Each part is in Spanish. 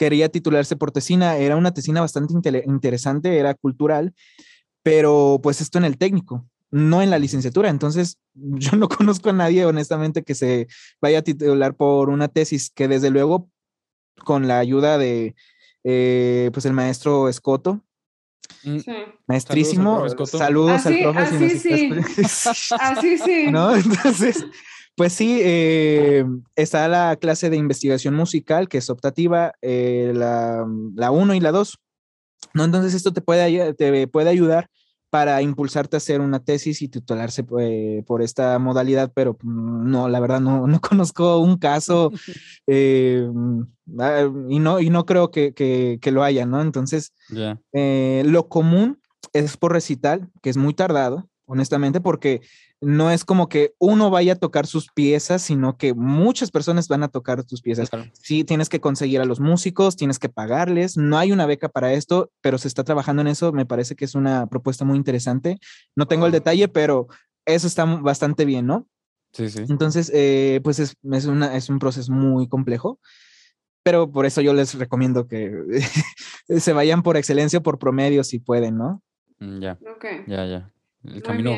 quería titularse por tesina. Era una tesina bastante interesante, era cultural, pero pues esto en el técnico, no en la licenciatura. Entonces, yo no conozco a nadie, honestamente, que se vaya a titular por una tesis que desde luego, con la ayuda de, eh, pues, el maestro Escoto, mm. Maestrísimo. Saludos al profe. Así, sí. así sí. ¿No? Entonces, pues sí, eh, está la clase de investigación musical, que es optativa, eh, la 1 y la 2. ¿no? Entonces, esto te puede, te puede ayudar para impulsarte a hacer una tesis y titularse eh, por esta modalidad, pero mm, no, la verdad no, no conozco un caso eh, ah, y, no, y no creo que, que, lo haya, ¿no? Entonces, eh, lo común es por recital, que es muy tardado, honestamente, porque no es como que uno vaya a tocar sus piezas, sino que muchas personas van a tocar tus piezas. Sí, tienes que conseguir a los músicos, tienes que pagarles, no hay una beca para esto, pero se está trabajando en eso, me parece que es una propuesta muy interesante. No tengo el detalle, pero eso está bastante bien, ¿no? Sí, sí. Entonces, eh, pues es, es, una, es un proceso muy complejo, pero por eso yo les recomiendo que se vayan por excelencia o por promedio si pueden, ¿no? Mm, ya. Ya, ya. El camino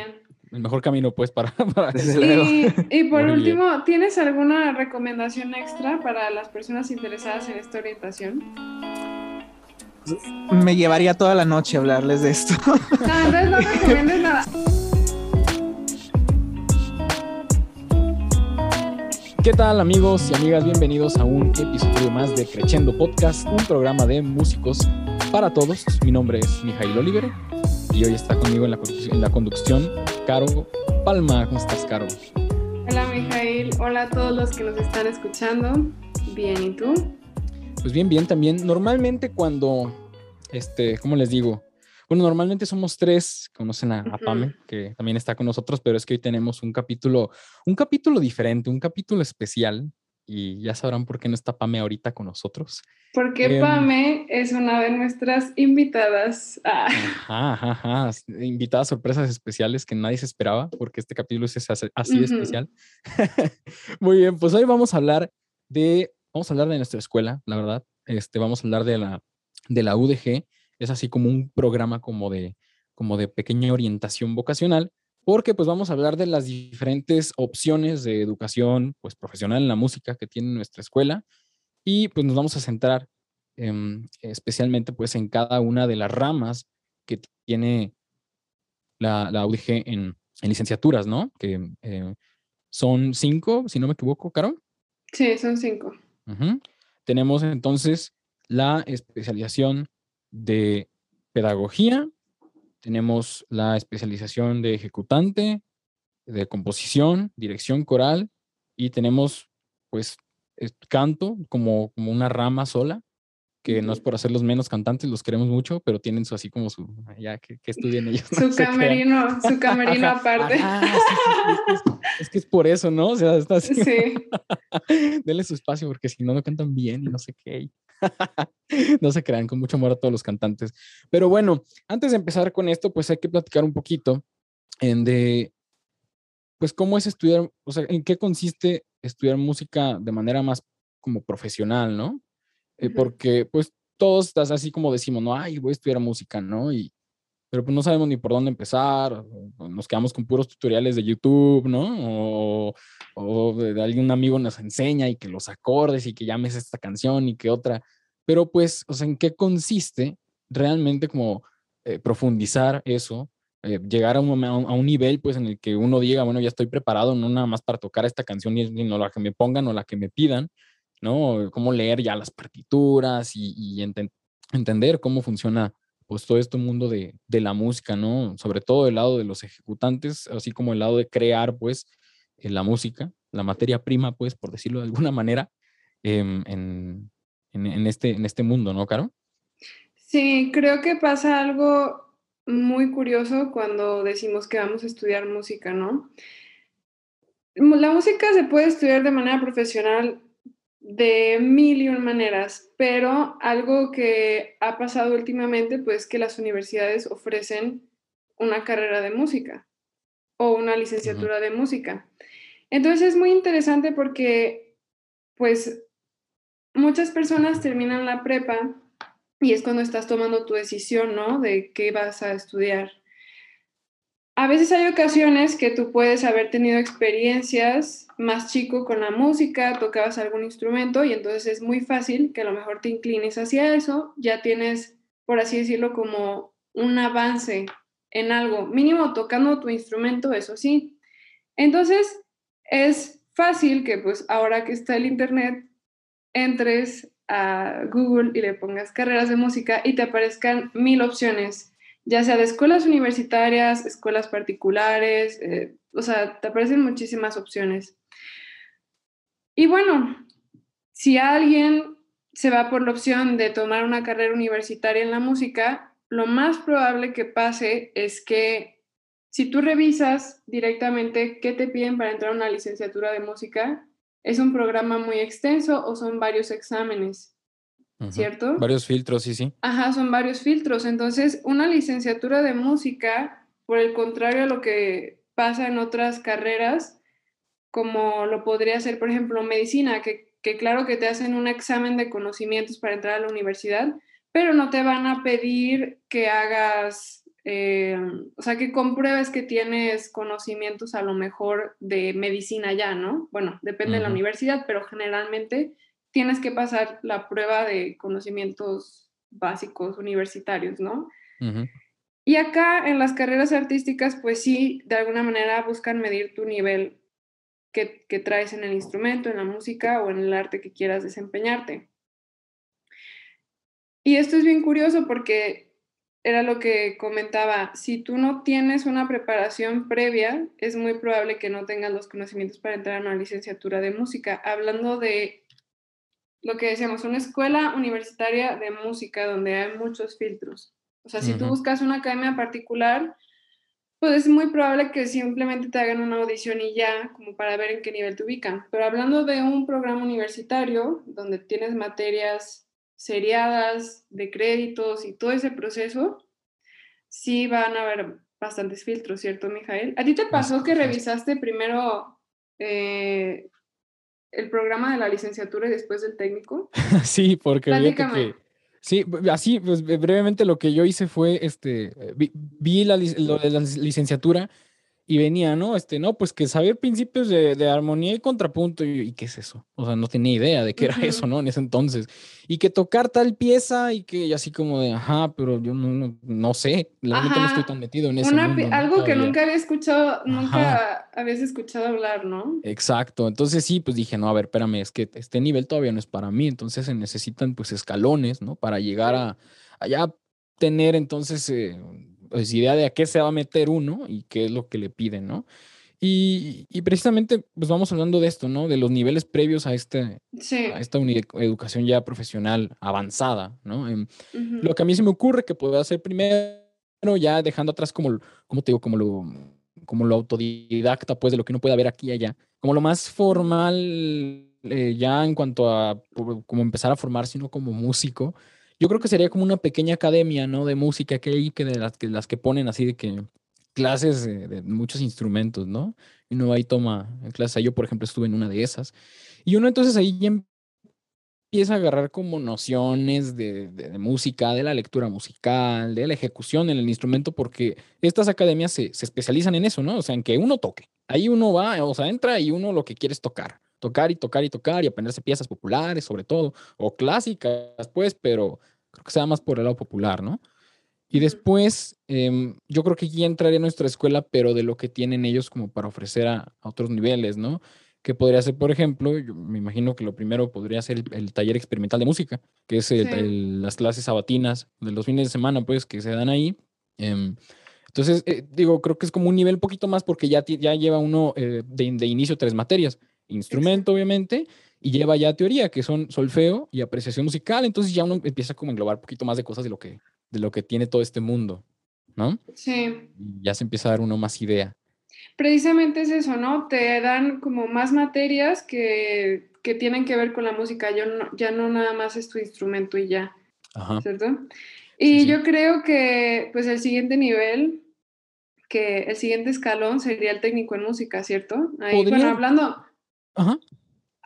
el mejor camino, pues, para, y, y, por último, ¿tienes alguna recomendación extra para las personas interesadas en esta orientación? Me llevaría toda la noche a hablarles de esto. No, entonces no recomiendes nada. ¿Qué tal amigos y amigas? Bienvenidos a un episodio más de Creciendo Podcast, un programa de músicos para todos. Mi nombre es Mijail Oliver y hoy está conmigo en la, en la conducción Caro Palma. ¿Cómo estás, Caro? Hola, Mijail. Hola a todos los que nos están escuchando. Bien, ¿y tú? Pues bien, bien también. Normalmente cuando, este, ¿cómo les digo? Bueno, normalmente somos tres, conocen a, Pame, que también está con nosotros, pero es que hoy tenemos un capítulo, un capítulo diferente, un capítulo especial, y ya sabrán por qué no está Pame ahorita con nosotros. Porque em, Pame es una de nuestras invitadas. Ah. Ajá, ajá, Invitadas sorpresas especiales que nadie se esperaba, porque este capítulo es así de especial. Muy bien, pues hoy vamos a hablar de, vamos a hablar de nuestra escuela, la verdad. Este, vamos a hablar de la, de la UDG. Es así como un programa como de, como de pequeña orientación vocacional porque pues vamos a hablar de las diferentes opciones de educación pues profesional en la música que tiene nuestra escuela y pues nos vamos a centrar especialmente pues en cada una de las ramas que tiene la, la UDG en, licenciaturas, ¿no? Que eh, son cinco, si no me equivoco, Caro. Sí, son cinco. Tenemos entonces la especialización de pedagogía, tenemos la especialización de ejecutante, de composición, dirección coral y tenemos pues canto como, como una rama sola, que no es por hacerlos menos cantantes, los queremos mucho, pero tienen su así como su, ya que, que estudien ellos. Su camerino, su camerino aparte. es, que es por eso, ¿no? O sea, está así. Sí. Denle su espacio porque si no, no cantan bien y no sé qué. no se crean, con mucho amor a todos los cantantes. Pero bueno, antes de empezar con esto, pues hay que platicar un poquito en de, pues, cómo es estudiar, o sea, en qué consiste estudiar música de manera más como profesional, ¿no? Eh, porque, pues, todos estás así como decimos, no, ay, voy a estudiar música, ¿no? Y, pero pues no sabemos ni por dónde empezar, nos quedamos con puros tutoriales de YouTube, ¿no? O, o de algún amigo nos enseña y que los acordes y que llames esta canción y que otra. Pero pues, o sea, ¿en qué consiste realmente como eh, profundizar eso? Eh, llegar a un, a un, nivel pues en el que uno diga, bueno, ya estoy preparado, no nada más para tocar esta canción, no la que me pongan o la que me pidan, ¿no? Cómo leer ya las partituras y, entender cómo funciona pues todo este mundo de, de, la música, ¿no? Sobre todo el lado de los ejecutantes, así como el lado de crear pues la música, la materia prima, pues, por decirlo de alguna manera, em, en, en, este, en este mundo, ¿no, Caro? Sí, creo que pasa algo muy curioso cuando decimos que vamos a estudiar música, ¿no? La música se puede estudiar de manera profesional de mil y un maneras, pero algo que ha pasado últimamente, pues que las universidades ofrecen una carrera de música o una licenciatura de música. Entonces es muy interesante porque, pues, muchas personas terminan la prepa y es cuando estás tomando tu decisión, ¿no? De qué vas a estudiar. A veces hay ocasiones que tú puedes haber tenido experiencias más chico con la música, tocabas algún instrumento y entonces es muy fácil que a lo mejor te inclines hacia eso, ya tienes, por así decirlo, como un avance en algo, mínimo tocando tu instrumento, eso sí. Entonces es fácil que pues ahora que está el internet, entres a Google y le pongas carreras de música y te aparezcan mil opciones ya sea de escuelas universitarias, escuelas particulares, eh, o sea, te aparecen muchísimas opciones. Y bueno, si alguien se va por la opción de tomar una carrera universitaria en la música, lo más probable que pase es que si tú revisas directamente qué te piden para entrar a una licenciatura de música, es un programa muy extenso o son varios exámenes. ¿Cierto? Varios filtros, sí, sí. Ajá, son varios filtros. Entonces, una licenciatura de música, por el contrario a lo que pasa en otras carreras, como lo podría ser, por ejemplo, medicina, que, claro que te hacen un examen de conocimientos para entrar a la universidad, pero no te van a pedir que hagas, eh, o sea, que compruebes que tienes conocimientos a lo mejor de medicina ya, ¿no? Bueno, depende de la universidad, pero generalmente tienes que pasar la prueba de conocimientos básicos universitarios, ¿no? Y acá en las carreras artísticas, pues sí, de alguna manera buscan medir tu nivel que, que, traes en el instrumento, en la música o en el arte que quieras desempeñarte. Y esto es bien curioso porque era lo que comentaba, si tú no tienes una preparación previa, es muy probable que no tengas los conocimientos para entrar a una licenciatura de música. Hablando de lo que decíamos, una escuela universitaria de música donde hay muchos filtros. O sea, si tú buscas una academia particular, pues es muy probable que simplemente te hagan una audición y ya, como para ver en qué nivel te ubican. Pero hablando de un programa universitario donde tienes materias seriadas, de créditos y todo ese proceso, sí van a haber bastantes filtros, ¿cierto, Mijael? ¿A ti te pasó que revisaste primero eh, el programa de la licenciatura y después del técnico? sí, porque que, sí, así, pues brevemente lo que yo hice fue, este, vi, la, lo de la licenciatura y venía, ¿no? Este, no, pues que saber principios de, armonía y contrapunto, y, qué es eso? O sea, no tenía idea de qué era eso, ¿no? En ese entonces. Y que tocar tal pieza y que así como de, ajá, pero yo no, no, sé, realmente no estoy tan metido en eso. algo que nunca había escuchado, nunca habías escuchado hablar, ¿no? Exacto, entonces sí, pues dije, no, a ver, espérame, es que este nivel todavía no es para mí, entonces se necesitan pues escalones, ¿no? Para llegar a allá tener entonces... Eh, pues, idea de a qué se va a meter uno y qué es lo que le piden, ¿no? Y, precisamente, pues vamos hablando de esto, ¿no? De los niveles previos a, este, a esta educación ya profesional avanzada, ¿no? Em, lo que a mí se me ocurre que puedo hacer primero, ya dejando atrás como, como te digo, como lo, como lo autodidacta, pues, de lo que uno puede ver aquí y allá, como lo más formal, eh, ya en cuanto a como empezar a formarse, sino como músico, yo creo que sería como una pequeña academia, ¿no? De música que hay, que de las que, las que ponen así de que clases de, muchos instrumentos, ¿no? Y uno ahí toma clases. Yo, por ejemplo, estuve en una de esas. Y uno entonces ahí ya empieza a agarrar como nociones de, de, música, de la lectura musical, de la ejecución en el instrumento, porque estas academias se, se, especializan en eso, ¿no? O sea, en que uno toque. Ahí uno va, o sea, entra y uno lo que quiere es tocar. Tocar y tocar y tocar y aprenderse piezas populares, sobre todo, o clásicas, pues, pero Creo que sea más por el lado popular, ¿no? Y después, em, yo creo que ya entraría en nuestra escuela, pero de lo que tienen ellos como para ofrecer a, otros niveles, ¿no? Que podría ser, por ejemplo, yo me imagino que lo primero podría ser el, taller experimental de música, que es las clases sabatinas de los fines de semana, pues, que se dan ahí. Em, entonces, eh, digo, creo que es como un nivel un poquito más porque ya, ya lleva uno eh, de, de, inicio tres materias. Instrumento, obviamente, y lleva ya teoría, que son solfeo y apreciación musical, entonces ya uno empieza como a englobar un poquito más de cosas de lo que, de lo que tiene todo este mundo, ¿no? Sí. ya se empieza a dar uno más idea. Precisamente es eso, ¿no? Te dan como más materias que, que tienen que ver con la música, yo ya no nada más es tu instrumento y ya, Ajá. ¿cierto? Y yo creo que pues el siguiente nivel, que el siguiente escalón sería el técnico en música, ¿cierto? Ahí, bueno, hablando... Ajá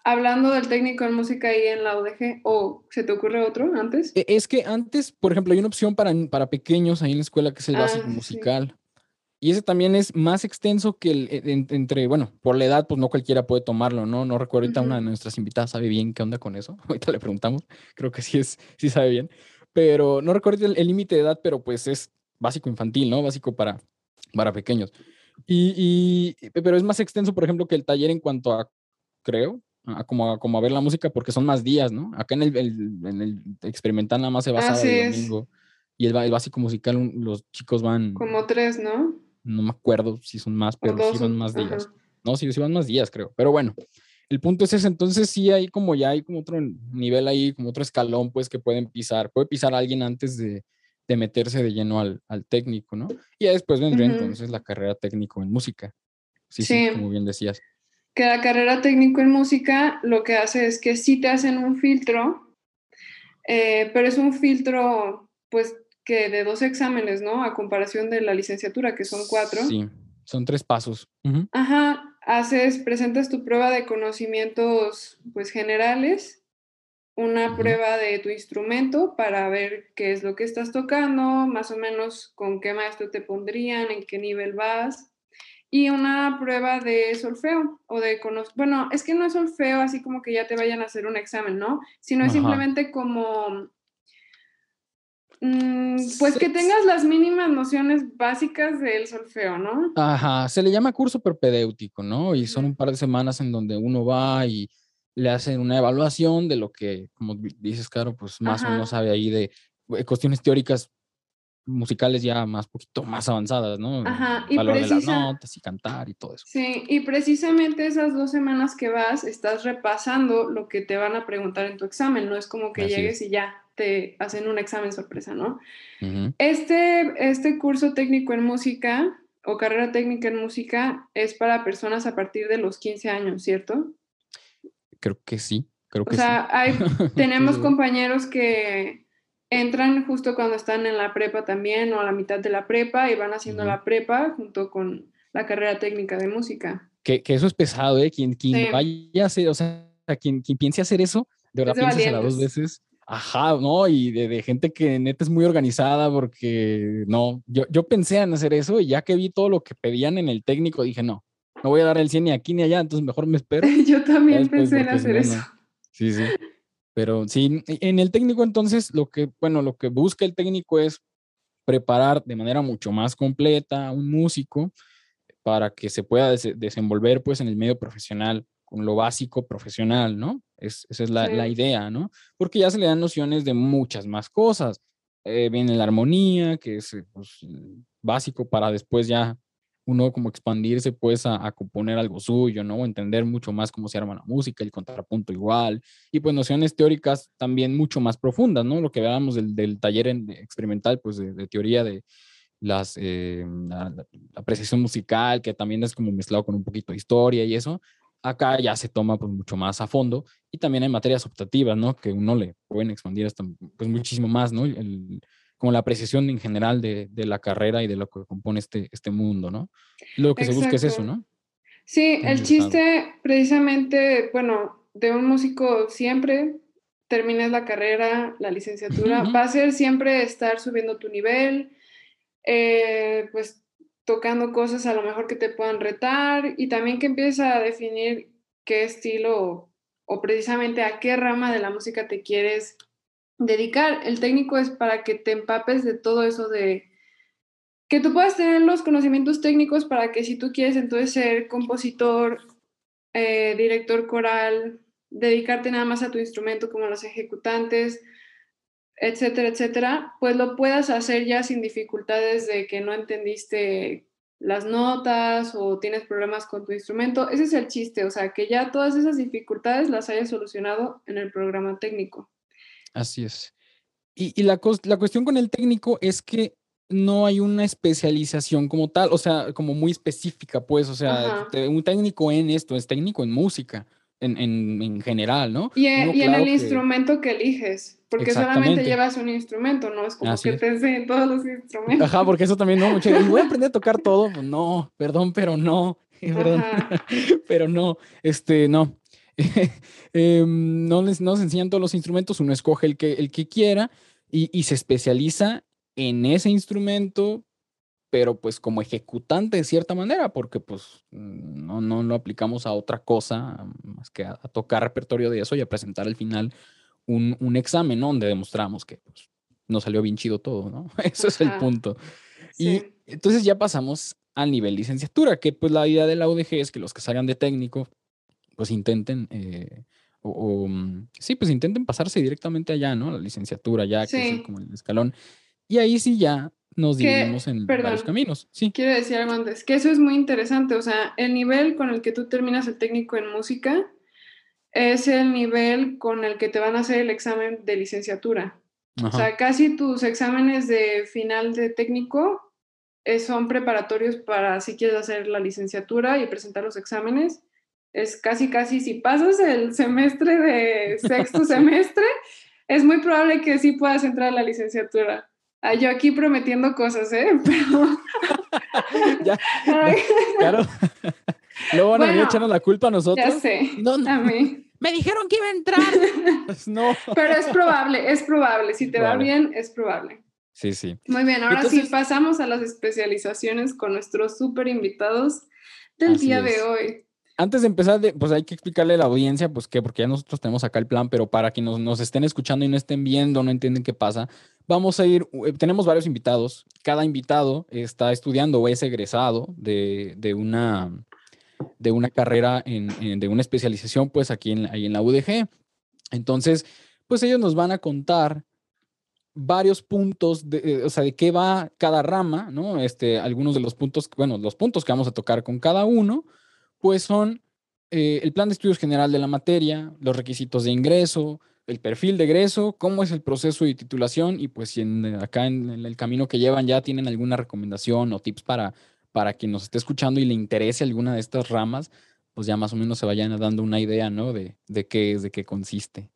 hablando del técnico en música ahí en la UDG, ¿o se te ocurre otro antes? E, es que antes, por ejemplo, hay una opción para, para pequeños ahí en la escuela que es el ah, básico musical. Y ese también es más extenso que el e, entre, bueno, por la edad, pues no cualquiera puede tomarlo, ¿no? No recuerdo ahorita una de nuestras invitadas sabe bien qué onda con eso. Ahorita le preguntamos, creo que sí es, sí sabe bien. Pero no recuerdo el límite de edad, pero pues es básico infantil, ¿no? Básico para, para pequeños. Y, y, pero es más extenso, por ejemplo, que el taller en cuanto a, creo, a como, a, como a ver la música, porque son más días, ¿no? Acá en el, en el experimental nada más se basa el domingo. Y el, el, básico musical, los chicos van. Como tres, ¿no? no me acuerdo si son más, pero sí van más días. No, sí, sí van más días, creo. Pero bueno, el punto es ese. Entonces sí hay como ya hay como otro nivel ahí, como otro escalón, pues que pueden pisar. Puede pisar a alguien antes de, de meterse de lleno al, al, técnico, ¿no? Y ya después vendría entonces la carrera técnico en música. Sí, sí, como bien decías. Que la carrera técnico en música lo que hace es que sí te hacen un filtro, eh, pero es un filtro, pues que de dos exámenes, ¿no? A comparación de la licenciatura, que son cuatro. Sí, son tres pasos. Ajá, haces, presentas tu prueba de conocimientos, pues, generales, una prueba de tu instrumento para ver qué es lo que estás tocando, más o menos con qué maestro te pondrían, en qué nivel vas, y una prueba de solfeo o de bueno, es que no es solfeo así como que ya te vayan a hacer un examen, ¿no? Sino es simplemente como Mm, pues que tengas las mínimas nociones básicas del solfeo, ¿no? Ajá, se le llama curso propedéutico, ¿no? Y son un par de semanas en donde uno va y le hacen una evaluación de lo que, como dices, claro, pues más o menos sabe ahí de eh, cuestiones teóricas musicales ya más poquito más avanzadas, ¿no? Ajá, y Valor de las notas y cantar y todo eso. Sí, y precisamente esas dos semanas que vas, estás repasando lo que te van a preguntar en tu examen, no es como que llegues y ya te hacen un examen sorpresa, ¿no? este, este curso técnico en música o carrera técnica en música es para personas a partir de los 15 años, ¿cierto? Creo que sí, creo que o sea, tenemos compañeros que entran justo cuando están en la prepa también o a la mitad de la prepa y van haciendo la prepa junto con la carrera técnica de música. Que, que eso es pesado, ¿eh? Quien, quien vaya a hacer, o sea, quien, quien piense hacer eso, de verdad piensa las dos veces. Ajá, ¿no? Y de, de, gente que neta es muy organizada porque no, yo, yo pensé en hacer eso y ya que vi todo lo que pedían en el técnico, dije, no, no voy a dar el 100 ni aquí ni allá, entonces mejor me espero. yo también pensé en hacer eso. Sí, sí. Pero sí, en el técnico entonces lo que, bueno, lo que busca el técnico es preparar de manera mucho más completa a un músico para que se pueda desenvolver pues en el medio profesional con lo básico profesional, ¿no? Es, esa es la, la, idea, ¿no? Porque ya se le dan nociones de muchas más cosas. Eh, viene la armonía, que es pues, básico para después ya uno como expandirse pues a, componer algo suyo, ¿no? Entender mucho más cómo se arma la música, el contrapunto igual, y pues nociones teóricas también mucho más profundas, ¿no? Lo que veamos del, del taller experimental, pues de, teoría de las, eh, la, apreciación musical, que también es como mezclado con un poquito de historia y eso, acá ya se toma pues mucho más a fondo, y también hay materias optativas, ¿no? Que uno le pueden expandir hasta pues muchísimo más, ¿no? Como la apreciación en general de, de, la carrera y de lo que compone este, este mundo, ¿no? Lo que se busca es eso, ¿no? Sí, el chiste precisamente, bueno, de un músico siempre termines la carrera, la licenciatura, va a ser siempre estar subiendo tu nivel, eh, pues tocando cosas a lo mejor que te puedan retar y también que empieces a definir qué estilo o precisamente a qué rama de la música te quieres dedicar. El técnico es para que te empapes de todo eso de que tú puedas tener los conocimientos técnicos para que si tú quieres entonces ser compositor, eh, director coral, dedicarte nada más a tu instrumento como los ejecutantes, etcétera, etcétera, pues lo puedas hacer ya sin dificultades de que no entendiste las notas o tienes problemas con tu instrumento. Ese es el chiste, o sea, que ya todas esas dificultades las hayas solucionado en el programa técnico. Así es. Y, la, la cuestión con el técnico es que no hay una especialización como tal, o sea, como muy específica, pues, o sea, un técnico en esto, es técnico en música, en, en, general, ¿no? Y, en el instrumento que eliges, porque solamente llevas un instrumento, no es como que te enseñen todos los instrumentos. Ajá, porque eso también no, mucho, y voy a aprender a tocar todo, pues no, perdón, pero no, perdón, pero no, este, no. Em, no, les, nos enseñan todos los instrumentos, uno escoge el que, el que quiera y, y se especializa en ese instrumento, pero pues como ejecutante de cierta manera, porque pues no, no lo aplicamos a otra cosa más que a, tocar repertorio de eso y a presentar al final un, un examen, ¿no? Donde demostramos que pues, no salió bien chido todo, ¿no? Eso es el punto. Y entonces ya pasamos al nivel licenciatura, que pues la idea de la UDG es que los que salgan de técnico, pues intenten, eh, o, mm, sí, pues intenten pasarse directamente allá, ¿no? La licenciatura, ya que es como el escalón. Y ahí sí ya nos dividimos en varios caminos. Sí. Quiero decir algo antes, que eso es muy interesante, o sea, el nivel con el que tú terminas el técnico en música es el nivel con el que te van a hacer el examen de licenciatura. O sea, casi tus exámenes de final de técnico eh, son preparatorios para si quieres hacer la licenciatura y presentar los exámenes. Es casi, casi, si pasas el semestre de sexto semestre, es muy probable que sí puedas entrar a la licenciatura. Ah, yo aquí prometiendo cosas, ¿eh? Pero... ya, claro. Luego van a venir echarnos la culpa a nosotros. Ya sé, no, no. a mí. Me dijeron que iba a entrar. Pues no. Pero es probable, es probable. Si te va bien, es probable. Sí, sí. Muy bien, ahora sí pasamos a las especializaciones con nuestros súper invitados del día de hoy. Antes de empezar, pues hay que explicarle a la audiencia, pues que, porque ya nosotros tenemos acá el plan, pero para quienes nos, estén escuchando y no estén viendo, no entienden qué pasa, vamos a ir, eh, tenemos varios invitados. Cada invitado está estudiando o es egresado de, de una, de una carrera, en, de una especialización, pues aquí en, ahí en la UDG. Entonces, pues ellos nos van a contar varios puntos, de, eh, o sea, de qué va cada rama, ¿no? Este, algunos de los puntos, bueno, los puntos que vamos a tocar con cada uno, pues son eh, el plan de estudios general de la materia, los requisitos de ingreso, el perfil de egreso, cómo es el proceso de titulación y pues si en, acá en, el camino que llevan ya tienen alguna recomendación o tips para, para quien nos esté escuchando y le interese alguna de estas ramas, pues ya más o menos se vayan dando una idea, ¿no? De, de qué es, de qué consiste.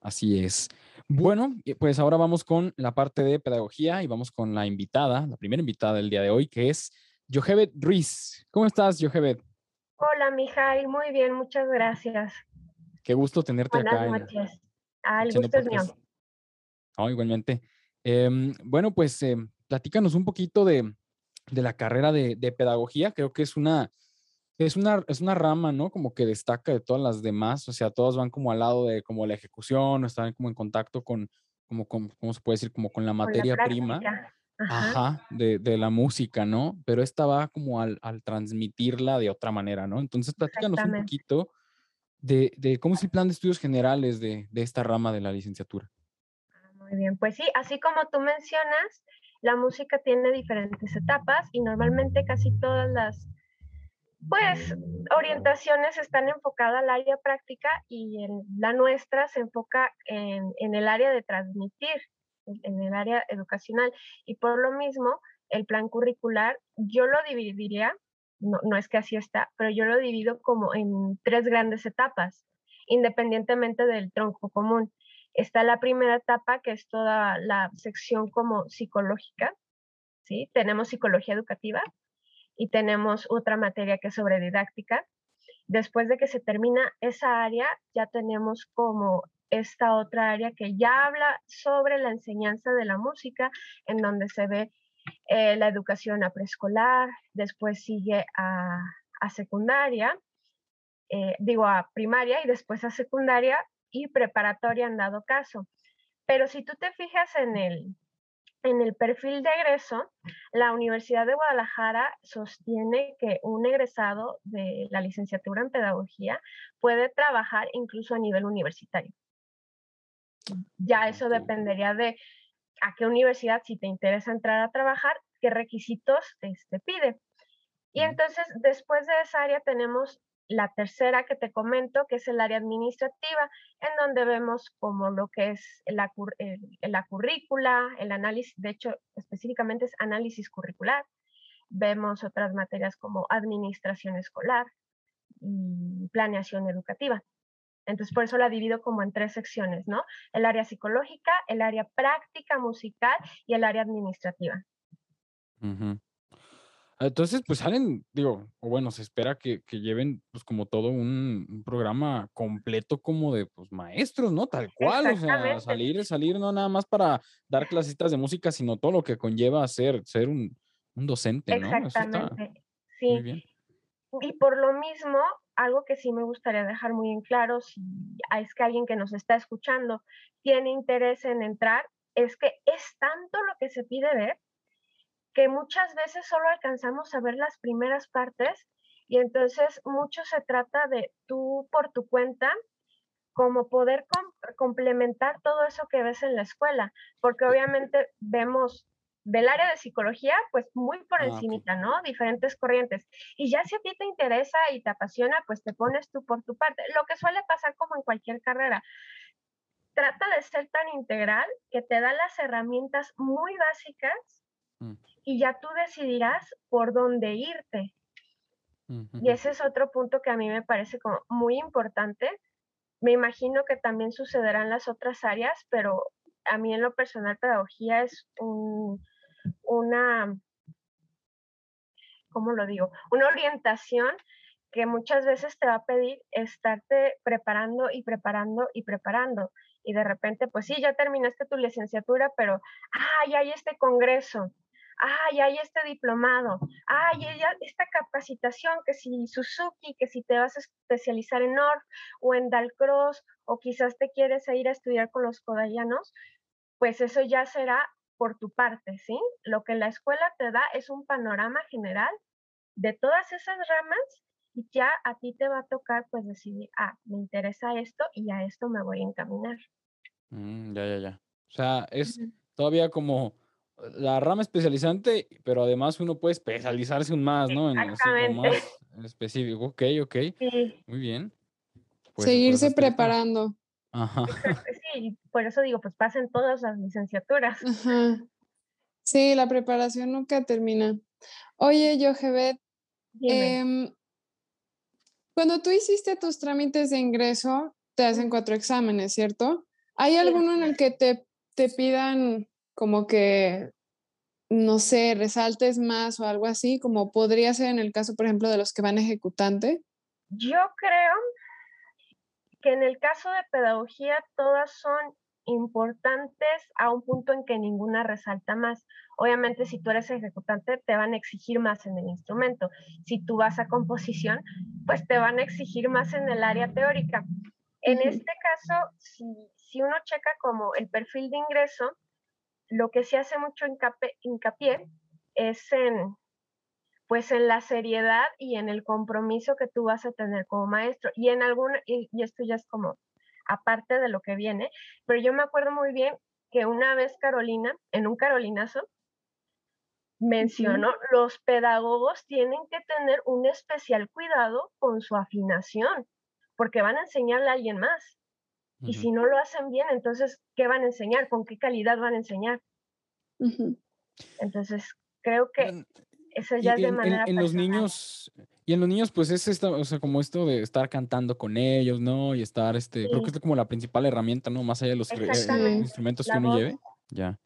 Así es. Bueno, pues ahora vamos con la parte de pedagogía y vamos con la invitada, la primera invitada del día de hoy, que es Johevet Ruiz. ¿Cómo estás, Johevet? Hola, Mijail. Muy bien, muchas gracias. Qué gusto tenerte acá. Buenas noches. Ah, el gusto es mío. Oh, igualmente. Em, bueno, pues eh, platícanos un poquito de, la carrera de, pedagogía. Creo que es una, es una, es una rama, ¿no? Como que destaca de todas las demás. O sea, todos van como al lado de como la ejecución, están como en contacto con, como, ¿cómo se puede decir? Como con la materia prima. Ajá, de, de, la música, ¿no? Pero esta va como al, al, transmitirla de otra manera, ¿no? Entonces, platícanos un poquito de, de, cómo es el plan de estudios generales de, de esta rama de la licenciatura. Ah, muy bien, pues sí, así como tú mencionas, la música tiene diferentes etapas y normalmente casi todas las, pues, orientaciones están enfocadas al área práctica y en la nuestra se enfoca en, en el área de transmitir en el área educacional. Y por lo mismo, el plan curricular, yo lo dividiría, no, no es que así está, pero yo lo divido como en tres grandes etapas, independientemente del tronco común. Está la primera etapa, que es toda la sección como psicológica, ¿sí? Tenemos psicología educativa y tenemos otra materia que es sobre didáctica. Después de que se termina esa área, ya tenemos como esta otra área que ya habla sobre la enseñanza de la música, en donde se ve eh, la educación a preescolar, después sigue a, secundaria, eh, digo a primaria y después a secundaria y preparatoria en dado caso. Pero si tú te fijas en el, en el perfil de egreso, la Universidad de Guadalajara sostiene que un egresado de la licenciatura en pedagogía puede trabajar incluso a nivel universitario. Ya eso dependería de a qué universidad, si te interesa entrar a trabajar, qué requisitos te este, pide. Y entonces, después de esa área tenemos la tercera que te comento, que es el área administrativa, en donde vemos como lo que es la, la currícula, el análisis, de hecho, específicamente es análisis curricular. Vemos otras materias como administración escolar y planeación educativa. Entonces, por eso la divido como en tres secciones, ¿no? El área psicológica, el área práctica musical y el área administrativa. Entonces, pues salen, digo, o bueno, se espera que, lleven, pues como todo un, programa completo como de, pues, maestros, ¿no? Tal cual, o sea, salir, salir no nada más para dar clasitas de música, sino todo lo que conlleva ser, ser un, docente, ¿no? Exactamente, sí. Y por lo mismo, algo que sí me gustaría dejar muy en claro, si es que alguien que nos está escuchando tiene interés en entrar, es que es tanto lo que se pide ver que muchas veces solo alcanzamos a ver las primeras partes y entonces mucho se trata de tú por tu cuenta, como poder complementar todo eso que ves en la escuela, porque obviamente vemos del área de psicología, pues muy por ah, encimita, ¿no? Diferentes corrientes. Y ya si a ti te interesa y te apasiona, pues te pones tú por tu parte. Lo que suele pasar como en cualquier carrera. Trata de ser tan integral que te da las herramientas muy básicas Mm. Y ya tú decidirás por dónde irte. Y ese es otro punto que a mí me parece como muy importante. Me imagino que también sucederá en las otras áreas, pero a mí en lo personal pedagogía es una, ¿cómo lo digo? Una orientación que muchas veces te va a pedir estarte preparando y preparando y preparando. Y de repente, pues sí, ya terminaste tu licenciatura, pero, ay, hay este congreso, ay, hay este diplomado, ay, esta capacitación, que si Suzuki, que si te vas a especializar en North o en Dalcross, o quizás te quieres ir a estudiar con los codayanos, pues eso ya será por tu parte, ¿sí? Lo que la escuela te da es un panorama general de todas esas ramas y ya a ti te va a tocar pues decidir, ah, me interesa esto y a esto me voy a encaminar. Mm, ya, ya, ya. O sea, es todavía como la rama especializante, pero además uno puede especializarse un más, ¿no? En más específico. Ok, ok. Muy bien. Pues, Seguirse preparando. Ajá. Sí, por eso digo, pues pasen todas las licenciaturas. Sí, la preparación nunca termina. Oye, Jojevet, eh, cuando tú hiciste tus trámites de ingreso, te hacen cuatro exámenes, ¿cierto? ¿Hay alguno en el que te, te pidan como que, no sé, resaltes más o algo así, como podría ser en el caso, por ejemplo, de los que van ejecutante? Yo creo que en el caso de pedagogía todas son importantes a un punto en que ninguna resalta más. Obviamente, si tú eres ejecutante, te van a exigir más en el instrumento. Si tú vas a composición, pues te van a exigir más en el área teórica. En este caso, si, si uno checa como el perfil de ingreso, lo que se hace mucho hincapié, es en, pues en la seriedad y en el compromiso que tú vas a tener como maestro. Y en algún, y, esto ya es como aparte de lo que viene, pero yo me acuerdo muy bien que una vez Carolina, en un carolinazo, mencionó, los pedagogos tienen que tener un especial cuidado con su afinación, porque van a enseñarle a alguien más. Y si no lo hacen bien, entonces, ¿qué van a enseñar? ¿Con qué calidad van a enseñar? Entonces, creo que eso ya es de manera. En, los niños, y en los niños, pues es esto, o sea, como esto de estar cantando con ellos, ¿no? Y estar, este, creo que es como la principal herramienta, ¿no? Más allá de los eh, instrumentos que uno lleve. Ya.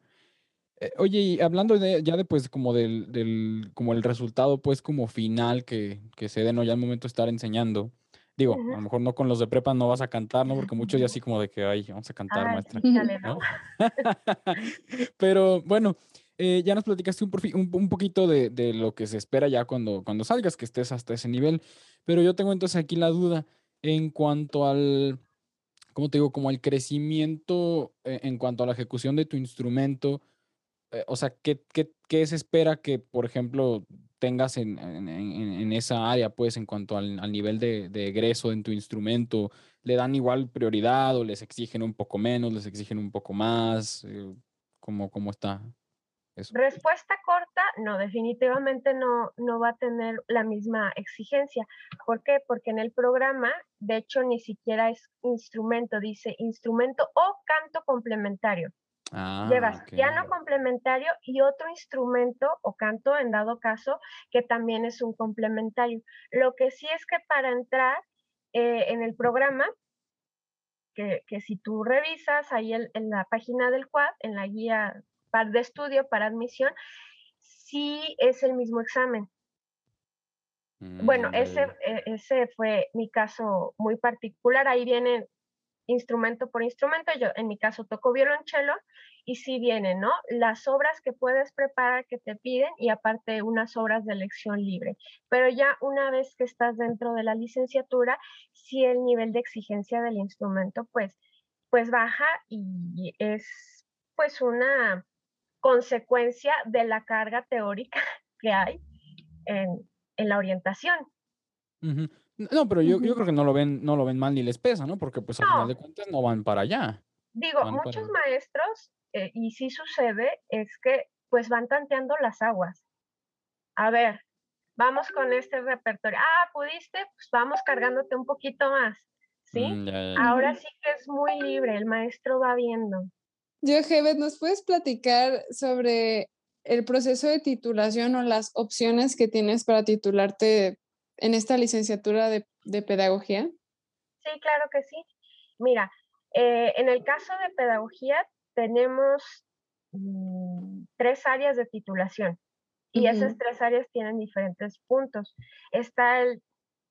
Eh, oye, y hablando de, ya después como del, del, como el resultado, pues, como final que, que se den, ¿no? Ya el momento de estar enseñando. Digo, a lo mejor no con los de prepa no vas a cantar, ¿no? Porque muchos ya así como de que, ay, vamos a cantar, maestra. Pero bueno, eh, ya nos platicaste un, un, poquito de, lo que se espera ya cuando, salgas, que estés hasta ese nivel. Pero yo tengo entonces aquí la duda en cuanto al, ¿cómo te digo? Como al crecimiento eh, en cuanto a la ejecución de tu instrumento. Eh, o sea, ¿qué, qué, se espera que, por ejemplo, tengas en, en, esa área, pues, en cuanto al, nivel de, egreso en tu instrumento? ¿Le dan igual prioridad o les exigen un poco menos, les exigen un poco más? ¿cómo, ¿Cómo está eso? Respuesta corta, no, definitivamente no, no va a tener la misma exigencia. ¿Por qué? Porque en el programa, de hecho, ni siquiera es instrumento, dice instrumento o canto complementario. Ah, Llevas piano complementario y otro instrumento o canto en dado caso que también es un complementario. Lo que sí es que para entrar eh, en el programa, que, si tú revisas ahí en, la página del quad, en la guía de estudio para admisión, sí es el mismo examen. Bueno, mm, ese, e, ese fue mi caso muy particular. Ahí vienen instrumento por instrumento. Yo en mi caso toco violonchelo y sí vienen, ¿no? Las obras que puedes preparar que te piden y aparte unas obras de elección libre. Pero ya una vez que estás dentro de la licenciatura, sí el nivel de exigencia del instrumento pues, pues baja y es pues una consecuencia de la carga teórica que hay en, en la orientación. No, pero yo, yo, creo que no lo ven, no lo ven mal ni les pesa, ¿no? Porque pues al final de cuentas no van para allá. Digo, muchos maestros, eh, y sí sucede, es que pues van tanteando las aguas. A ver, vamos con este repertorio. Ah, pudiste, pues vamos cargándote un poquito más. ¿Sí? Mm, Ahora sí que es muy libre, el maestro va viendo. Yo, Jevet, ¿nos puedes platicar sobre el proceso de titulación o las opciones que tienes para titularte en esta licenciatura de, pedagogía? Sí, claro que sí. Mira, eh, en el caso de pedagogía tenemos mm, tres áreas de titulación y esas tres áreas tienen diferentes puntos. Está el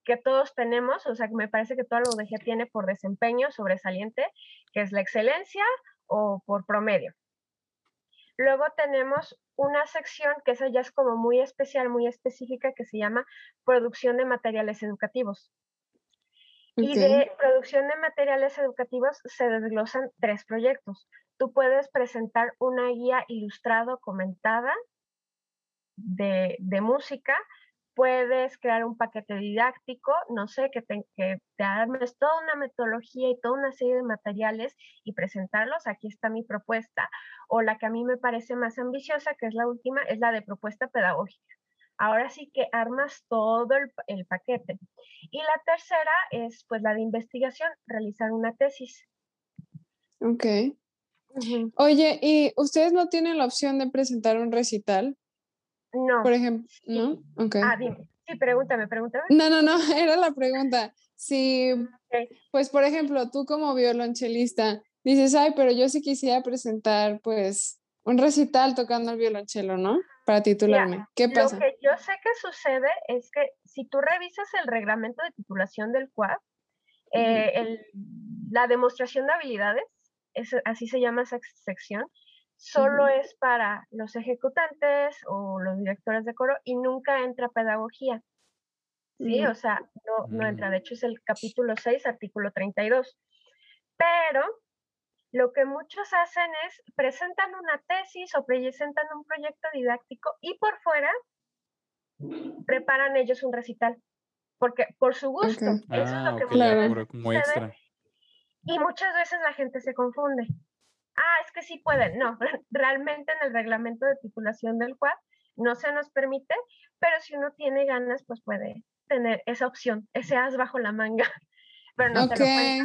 que todos tenemos, o sea, que me parece que toda la UDG tiene por desempeño sobresaliente, que es la excelencia o por promedio. Luego tenemos una sección que esa ya es como muy especial, muy específica, que se llama producción de materiales educativos. Y de producción de materiales educativos se desglosan tres proyectos. Tú puedes presentar una guía ilustrado comentada de, de música puedes crear un paquete didáctico, no sé, que te, que te armes toda una metodología y toda una serie de materiales y presentarlos. Aquí está mi propuesta. O la que a mí me parece más ambiciosa, que es la última, es la de propuesta pedagógica. Ahora sí que armas todo el, paquete. Y la tercera es pues la de investigación, realizar una tesis. Ok. Oye, ¿y ustedes no tienen la opción de presentar un recital? No. Por ejemplo, ¿no? Okay. Ah, dime. Sí, pregúntame, pregúntame. No, no, no, era la pregunta. Si, pues, por ejemplo, tú como violonchelista dices, ay, pero yo sí quisiera presentar, pues, un recital tocando el violonchelo, ¿no? Para titularme. ¿Qué pasa? Lo que yo sé que sucede es que si tú revisas el reglamento de titulación del CUAD, eh, la demostración de habilidades, es, así se llama esa sección, solo es para los ejecutantes o los directores de coro y nunca entra pedagogía. Sí, o sea, no, no entra. De mm. hecho, es el capítulo 6, artículo 32. Pero lo que muchos hacen es presentan una tesis o presentan un proyecto didáctico y por fuera preparan ellos un recital. Porque por su gusto. Eso es lo ah, que claro. como extra. Y muchas veces la gente se confunde ah, es que sí pueden. No, realmente en el reglamento de titulación del CUAD no se nos permite, pero si uno tiene ganas, pues puede tener esa opción, ese as bajo la manga. Pero no okay.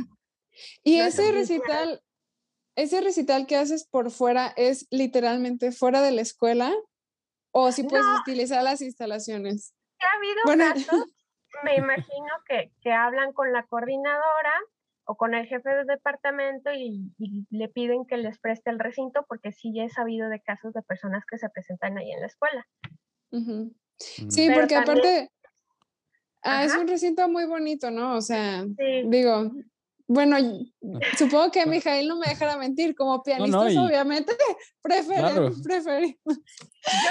Y ese recital, ese recital que haces por fuera es literalmente fuera de la escuela o si puedes utilizar las instalaciones. Ha habido casos, me imagino que, que hablan con la coordinadora o con el jefe de departamento y, le piden que les preste el recinto porque sí ya he sabido de casos de personas que se presentan ahí en la escuela. Sí, porque aparte, ah, es un recinto muy bonito, ¿no? O sea, digo, bueno, supongo que Mijail no me dejará mentir, como pianistas obviamente preferimos,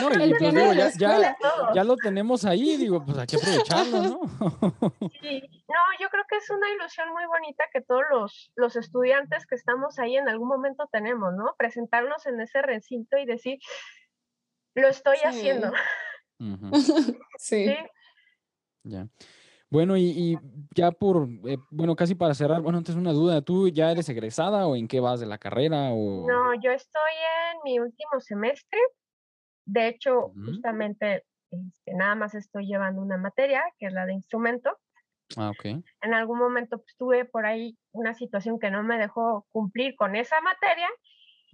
No, pues ya, ya, lo tenemos ahí, digo, pues hay que aprovecharlo, ¿no? Sí, no, yo creo que es una ilusión muy bonita que todos los, los estudiantes que estamos ahí en algún momento tenemos, ¿no? Presentarnos en ese recinto y decir, lo estoy haciendo. sí. ¿Sí? Ya. Bueno, y, ya por, eh, bueno, casi para cerrar, bueno, antes una duda, ¿tú ya eres egresada o en qué vas de la carrera? O... No, yo estoy en mi último semestre. De hecho, justamente este, nada más estoy llevando una materia, que es la de instrumento. Ah, ok. En algún momento pues, tuve por ahí una situación que no me dejó cumplir con esa materia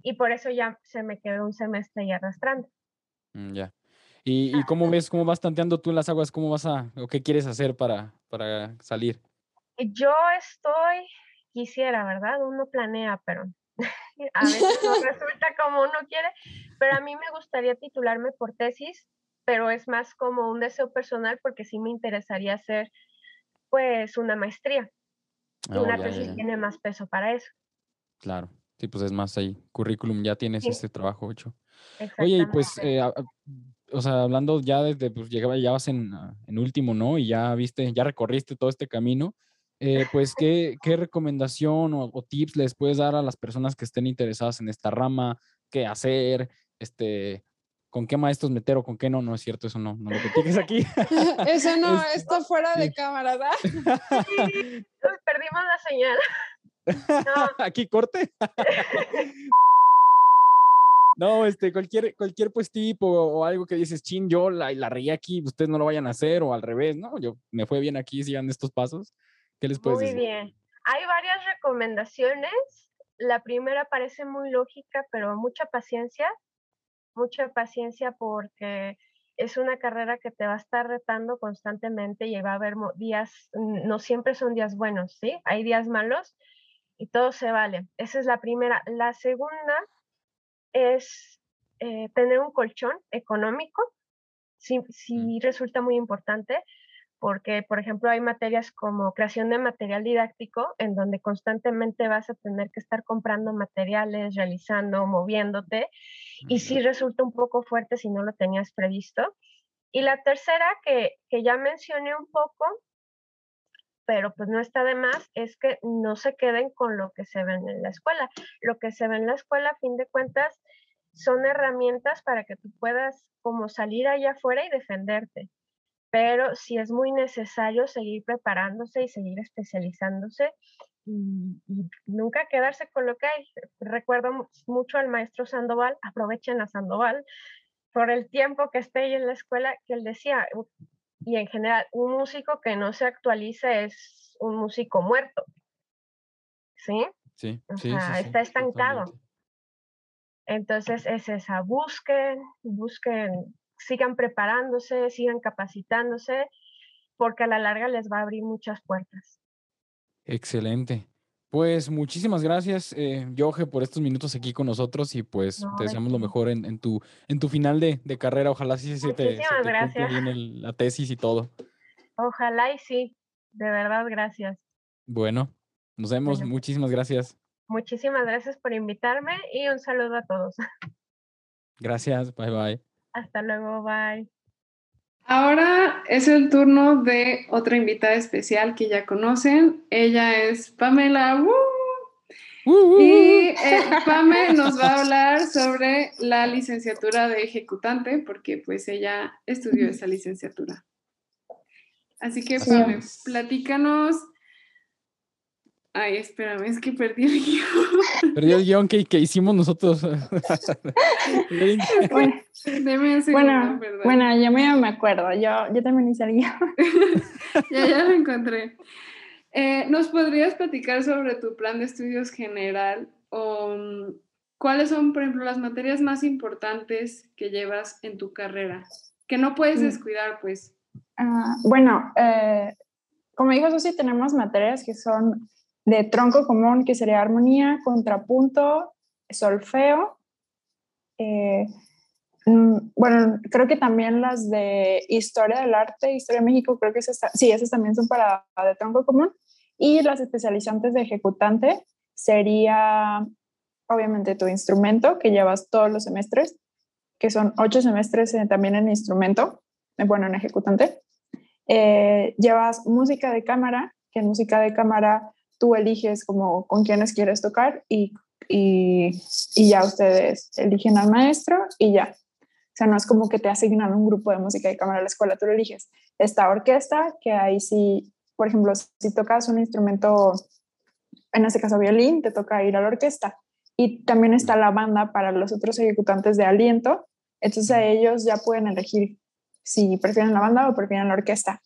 y por eso ya se me quedó un semestre y arrastrando. Mm, ya. ¿Y, cómo ves, cómo vas tanteando tú en las aguas? ¿Cómo vas a, o qué quieres hacer para, para salir? Yo estoy, quisiera, ¿verdad? Uno planea, pero a veces no resulta como uno quiere, pero a mí me gustaría titularme por tesis pero es más como un deseo personal porque sí me interesaría hacer pues una maestría. oh, una tesis tiene más peso para eso. Claro, sí, pues es más ahí, currículum, ya tienes ese trabajo hecho. Oye, y pues, eh, o sea, hablando ya desde, pues llegaba, ya vas en, ah, en, último, ¿no? Y ya viste, ya recorriste todo este camino. Eh, pues, ¿qué, ¿qué, recomendación o, o, tips les puedes dar a las personas que estén interesadas en esta rama? ¿Qué hacer? Este, con qué maestros meter o con qué no, no es cierto, eso no, no lo que aquí. eso no, está fuera de cámara, ¿verdad? perdimos la señal. Aquí corte. No, este, cualquier, cualquier pues tipo o, algo que dices, chin, yo la, la reí aquí, ustedes no lo vayan a hacer, o al revés, ¿no? Yo me fue bien aquí, sigan estos pasos. ¿Qué les puedes decir? Muy bien. Hay varias recomendaciones. La primera parece muy lógica, pero mucha paciencia mucha paciencia porque es una carrera que te va a estar retando constantemente y va a haber días, no siempre son días buenos, ¿sí? Hay días malos y todo se vale. Esa es la primera. La segunda es eh, tener un colchón económico, sí, sí resulta muy importante porque, por ejemplo, hay materias como creación de material didáctico, en donde constantemente vas a tener que estar comprando materiales, realizando, moviéndote, y sí resulta un poco fuerte si no lo tenías previsto. Y la tercera, que, que ya mencioné un poco, pero pues no está de más, es que no se queden con lo que se ven en la escuela. Lo que se ve en la escuela, a fin de cuentas, son herramientas para que tú puedas como salir allá afuera y defenderte pero sí es muy necesario seguir preparándose y seguir especializándose y, nunca quedarse con lo que hay. Recuerdo mucho al maestro Sandoval, aprovechen a Sandoval por el tiempo que esté ahí en la escuela, que él decía, y en general, un músico que no se actualice es un músico muerto. ¿Sí? Sí, está estancado. Entonces es esa, busquen, busquen sigan preparándose, sigan capacitándose, porque a la larga les va a abrir muchas puertas. Excelente. Pues muchísimas gracias, eh, Jorge, por estos minutos aquí con nosotros y pues te deseamos lo mejor en, tu, en tu final de, carrera. Ojalá sí se te, se te bien la tesis y todo. Ojalá y sí, de verdad, gracias. Bueno, nos vemos. Muchísimas gracias. Muchísimas gracias por invitarme y un saludo a todos. Gracias, bye bye. Hasta luego, bye. Ahora es el turno de otra invitada especial que ya conocen. Ella es Pamela. y eh, Pamela nos va a hablar sobre la licenciatura de ejecutante, porque pues ella estudió esa licenciatura. Así que, Pamela, platícanos Ay, espérame, es que perdí el guion. Perdió el guion que, que hicimos nosotros. bueno, bueno, bueno, yo me, me acuerdo, yo, yo también hice el guion. ya, ya lo encontré. Eh, ¿Nos podrías platicar sobre tu plan de estudios general? O, mm, ¿Cuáles son, por ejemplo, las materias más importantes que llevas en tu carrera? Que no puedes mm. descuidar, pues. Ah, bueno, eh, como dijo Susi, tenemos materias que son de tronco común, que sería armonía, contrapunto, solfeo. Eh, mm, bueno, creo que también las de historia del arte, historia de México, creo que esas, sí, esas también son para de tronco común. Y las especializantes de ejecutante sería, obviamente, tu instrumento, que llevas todos los semestres, que son ocho semestres también en instrumento, eh, bueno, en ejecutante. Eh, llevas música de cámara, que en música de cámara tú eliges como con quiénes quieres tocar y, y, ya ustedes eligen al maestro y ya. O sea, no es como que te asignan un grupo de música de cámara a la escuela, tú lo eliges. Esta orquesta, que ahí sí, por ejemplo, si tocas un instrumento, en este caso violín, te toca ir a la orquesta. Y también está la banda para los otros ejecutantes de aliento. Entonces ellos ya pueden elegir si prefieren la banda o prefieren la orquesta.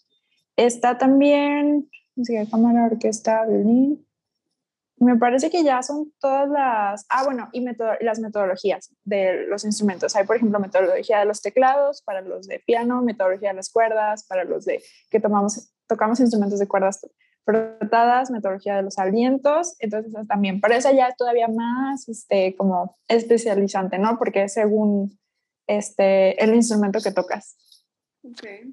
Está también música de cámara, orquesta, violín. Me parece que ya son todas las, ah, bueno, y las metodologías de los instrumentos. Hay, por ejemplo, metodología de los teclados, para los de piano, metodología de las cuerdas, para los de que tomamos, tocamos instrumentos de cuerdas frotadas, metodología de los alientos, entonces también, pero esa ya es todavía más, este, como especializante, ¿no? Porque es según, este, el instrumento que tocas.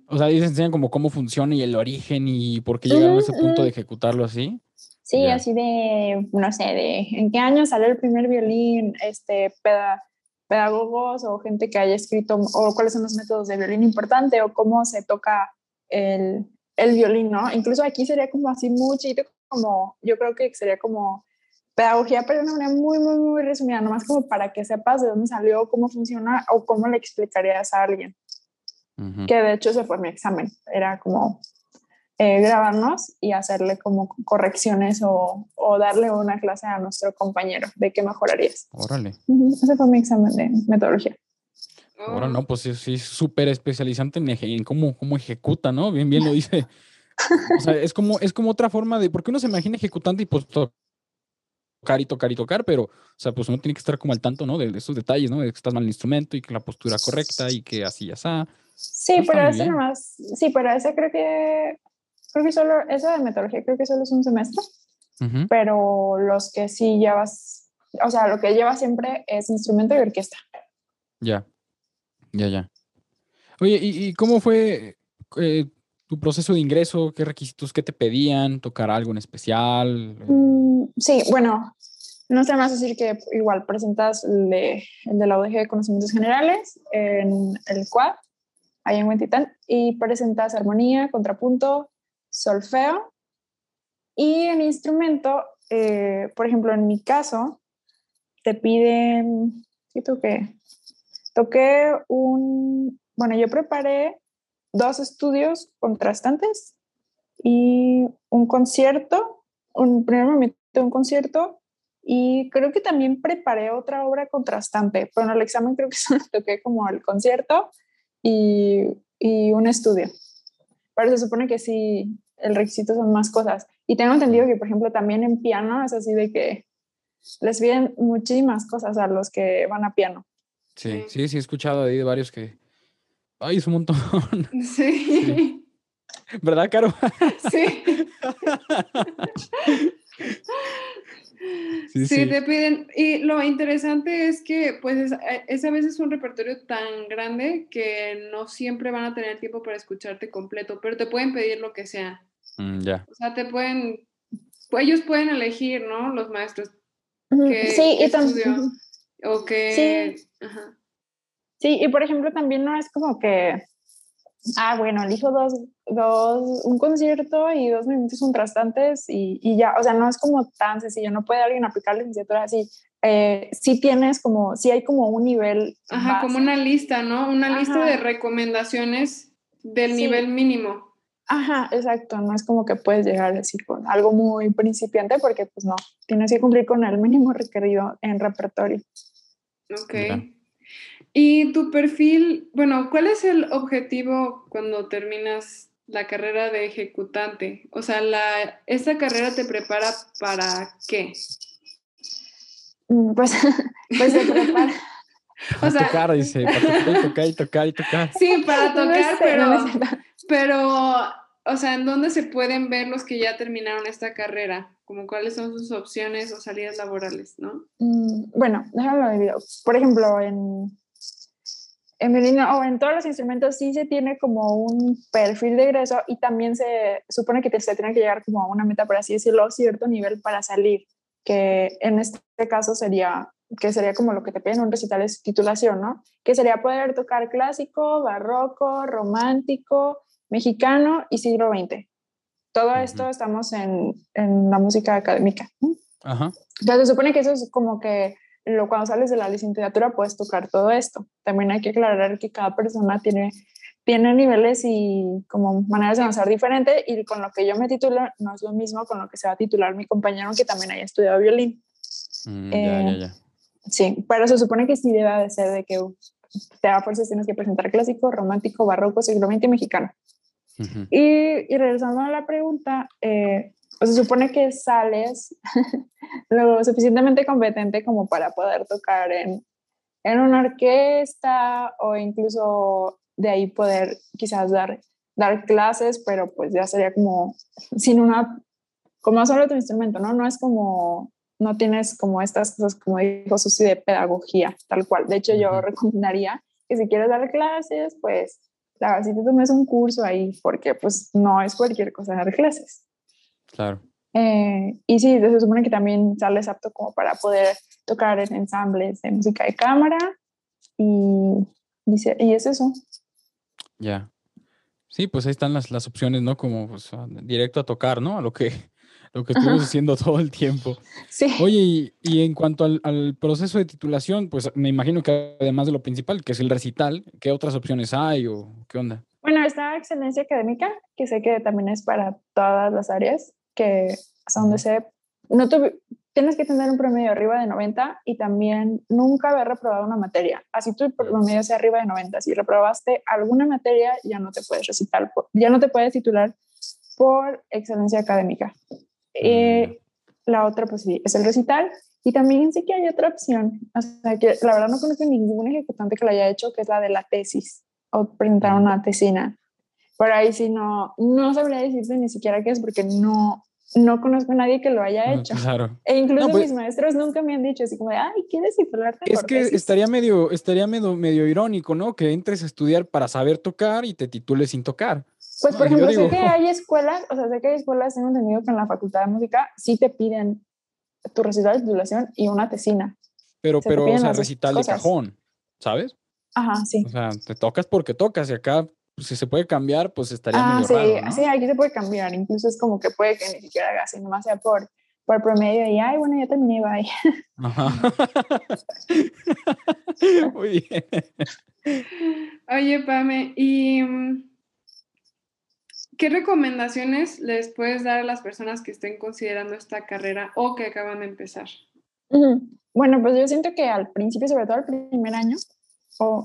O sea, ellos enseñan como cómo funciona y el origen y por qué llegaron a ese punto de ejecutarlo así. Sí, así de, no sé, de en qué año salió el primer violín, este, pedagogos o gente que haya escrito, o cuáles son los métodos de violín importante, o cómo se toca el, el violín, ¿no? Incluso aquí sería como así muy como, yo creo que sería como pedagogía, pero de una manera muy, muy, muy resumida, nomás como para que sepas de dónde salió, cómo funciona o cómo le explicarías a alguien. Que de hecho ese fue mi examen, era como eh, grabarnos y hacerle como correcciones o, o, darle una clase a nuestro compañero de qué mejorarías. Órale. Ese fue mi examen de metodología. Ahora no, pues sí, es súper especializante en, en, cómo, cómo ejecuta, ¿no? Bien, bien lo dice. o sea, es como, es como otra forma de, porque uno se imagina ejecutante y pues tocar y tocar y tocar, pero, o sea, pues uno tiene que estar como al tanto, ¿no? De, esos detalles, ¿no? De que estás mal el instrumento y que la postura correcta y que así ya está. Sí, pero ese nomás, sí, pero ese creo que, creo que solo, eso de metodología creo que solo es un semestre, pero los que sí llevas, o sea, lo que llevas siempre es instrumento y orquesta. Ya, ya, ya. Oye, ¿y, cómo fue eh, tu proceso de ingreso? ¿Qué requisitos, qué te pedían? ¿Tocar algo en especial? Mm, sí, bueno, no sé más decir que igual presentas el de, el de la UDG de Conocimientos Generales en el CUAD, ahí en Huentitán, y presentas armonía, contrapunto, solfeo, y en instrumento, eh, por ejemplo, en mi caso, te piden, ¿qué toqué? Toqué un, bueno, yo preparé dos estudios contrastantes y un concierto, un primer momento un concierto y creo que también preparé otra obra contrastante, pero en el examen creo que solo toqué como el concierto y, y un estudio. Pero se supone que sí, el requisito son más cosas. Y tengo entendido que, por ejemplo, también en piano es así de que les piden muchísimas cosas a los que van a piano. Sí, sí, sí, he escuchado de varios que Ay, es un montón. Sí. ¿Verdad, Caro? Sí. Sí, te piden. Y lo interesante es que, pues, es, a veces un repertorio tan grande que no siempre van a tener tiempo para escucharte completo, pero te pueden pedir lo que sea. Mm, ya. O sea, te pueden. Ellos pueden elegir, ¿no? Los maestros. sí, y también. O que. Sí. Ajá. Sí, y por ejemplo también no es como que, ah, bueno, elijo dos, dos, un concierto y dos minutos contrastantes y, y ya, o sea, no es como tan sencillo, no puede alguien aplicar la licenciatura así. Eh, sí tienes como, sí hay como un nivel. Ajá, como una lista, ¿no? Una lista de recomendaciones del nivel mínimo. Ajá, exacto, no es como que puedes llegar así con algo muy principiante porque pues no, tienes que cumplir con el mínimo requerido en repertorio. Ok. Y tu perfil, bueno, ¿cuál es el objetivo cuando terminas la carrera de ejecutante? O sea, la, ¿esta carrera te prepara para qué? Mm, pues, pues te prepara. o sea, tocar, dice, para tocar y tocar y tocar. Sí, para tocar, pero, pero, o sea, ¿en dónde se pueden ver los que ya terminaron esta carrera? Como cuáles son sus opciones o salidas laborales, ¿no? Mm, bueno, déjame ver. Por ejemplo, en en violino o en todos los instrumentos sí se tiene como un perfil de egreso y también se supone que te, se tiene que llegar como a una meta, por así decirlo, cierto nivel para salir, que en este caso sería que sería como lo que te piden un recital de titulación, ¿no? Que sería poder tocar clásico, barroco, romántico, mexicano y siglo XX. Todo esto estamos en, en, la música académica. Ajá. Entonces se supone que eso es como que lo, cuando sales de la licenciatura puedes tocar todo esto. También hay que aclarar que cada persona tiene, tiene niveles y como maneras de avanzar diferente y con lo que yo me titulo no es lo mismo con lo que se va a titular mi compañero que también haya estudiado violín. Mm, ya, ya, eh, ya. Sí, pero se supone que sí debe de ser de que te da fuerzas tienes que presentar clásico, romántico, barroco, siglo XX mexicano. y, y, regresando a la pregunta, eh, se supone que sales lo suficientemente competente como para poder tocar en, en una orquesta o incluso de ahí poder quizás dar, dar clases, pero pues ya sería como sin una, como solo tu instrumento, ¿no? No es como, no tienes como estas cosas, como dijo Susi, de pedagogía, tal cual. De hecho, yo recomendaría que si quieres dar clases, pues la si te tomes un curso ahí, porque pues no es cualquier cosa dar clases. Claro. Eh, y sí, se supone que también sales apto como para poder tocar en ensambles de música de cámara y, dice, y es eso. Ya. Sí, pues ahí están las, las opciones, ¿no? Como pues, directo a tocar, ¿no? A lo que, lo que estuvimos haciendo todo el tiempo. Sí. Oye, y, en cuanto al, al, proceso de titulación, pues me imagino que además de lo principal, que es el recital, ¿qué otras opciones hay o qué onda? Bueno, está excelencia académica, que sé que también es para todas las áreas, que son donde se... No tienes que tener un promedio arriba de 90 y también nunca haber reprobado una materia. Así tu promedio sea arriba de 90. Si reprobaste alguna materia, ya no te puedes recitar, ya no te puedes titular por excelencia académica. Eh, la otra, pues sí, es el recital. Y también sé que hay otra opción, o sea, que la verdad no conozco ningún ejecutante que lo haya hecho, que es la de la tesis o presentar una tesina. Por ahí sí no, no sabría decirte ni siquiera qué es porque no, no conozco a nadie que lo haya hecho. Claro. E incluso pues mis maestros nunca me han dicho así como de, ay, ¿quieres titularte? Es que estaría medio, estaría medio, medio irónico, ¿no? Que entres a estudiar para saber tocar y te titules sin tocar. Pues, por ejemplo, sé que hay escuelas, o sea, sé que hay escuelas, tengo entendido que en la Facultad de Música sí te piden tu recital de titulación y una tesina. Pero, pero, o sea, recital de cajón, ¿sabes? Ajá, sí. O sea, te tocas porque tocas y acá, pues, si se puede cambiar, pues estaría ah, medio sí, raro, Sí, aquí se puede cambiar. Incluso es como que puede que ni siquiera hagas, nomás sea por, por promedio y, ay, bueno, ya terminé, bye. Ajá. Muy bien. Oye, Pame, y mm, ¿Qué recomendaciones les puedes dar a las personas que estén considerando esta carrera o que acaban de empezar? Bueno, pues yo siento que al principio, sobre todo al primer año, o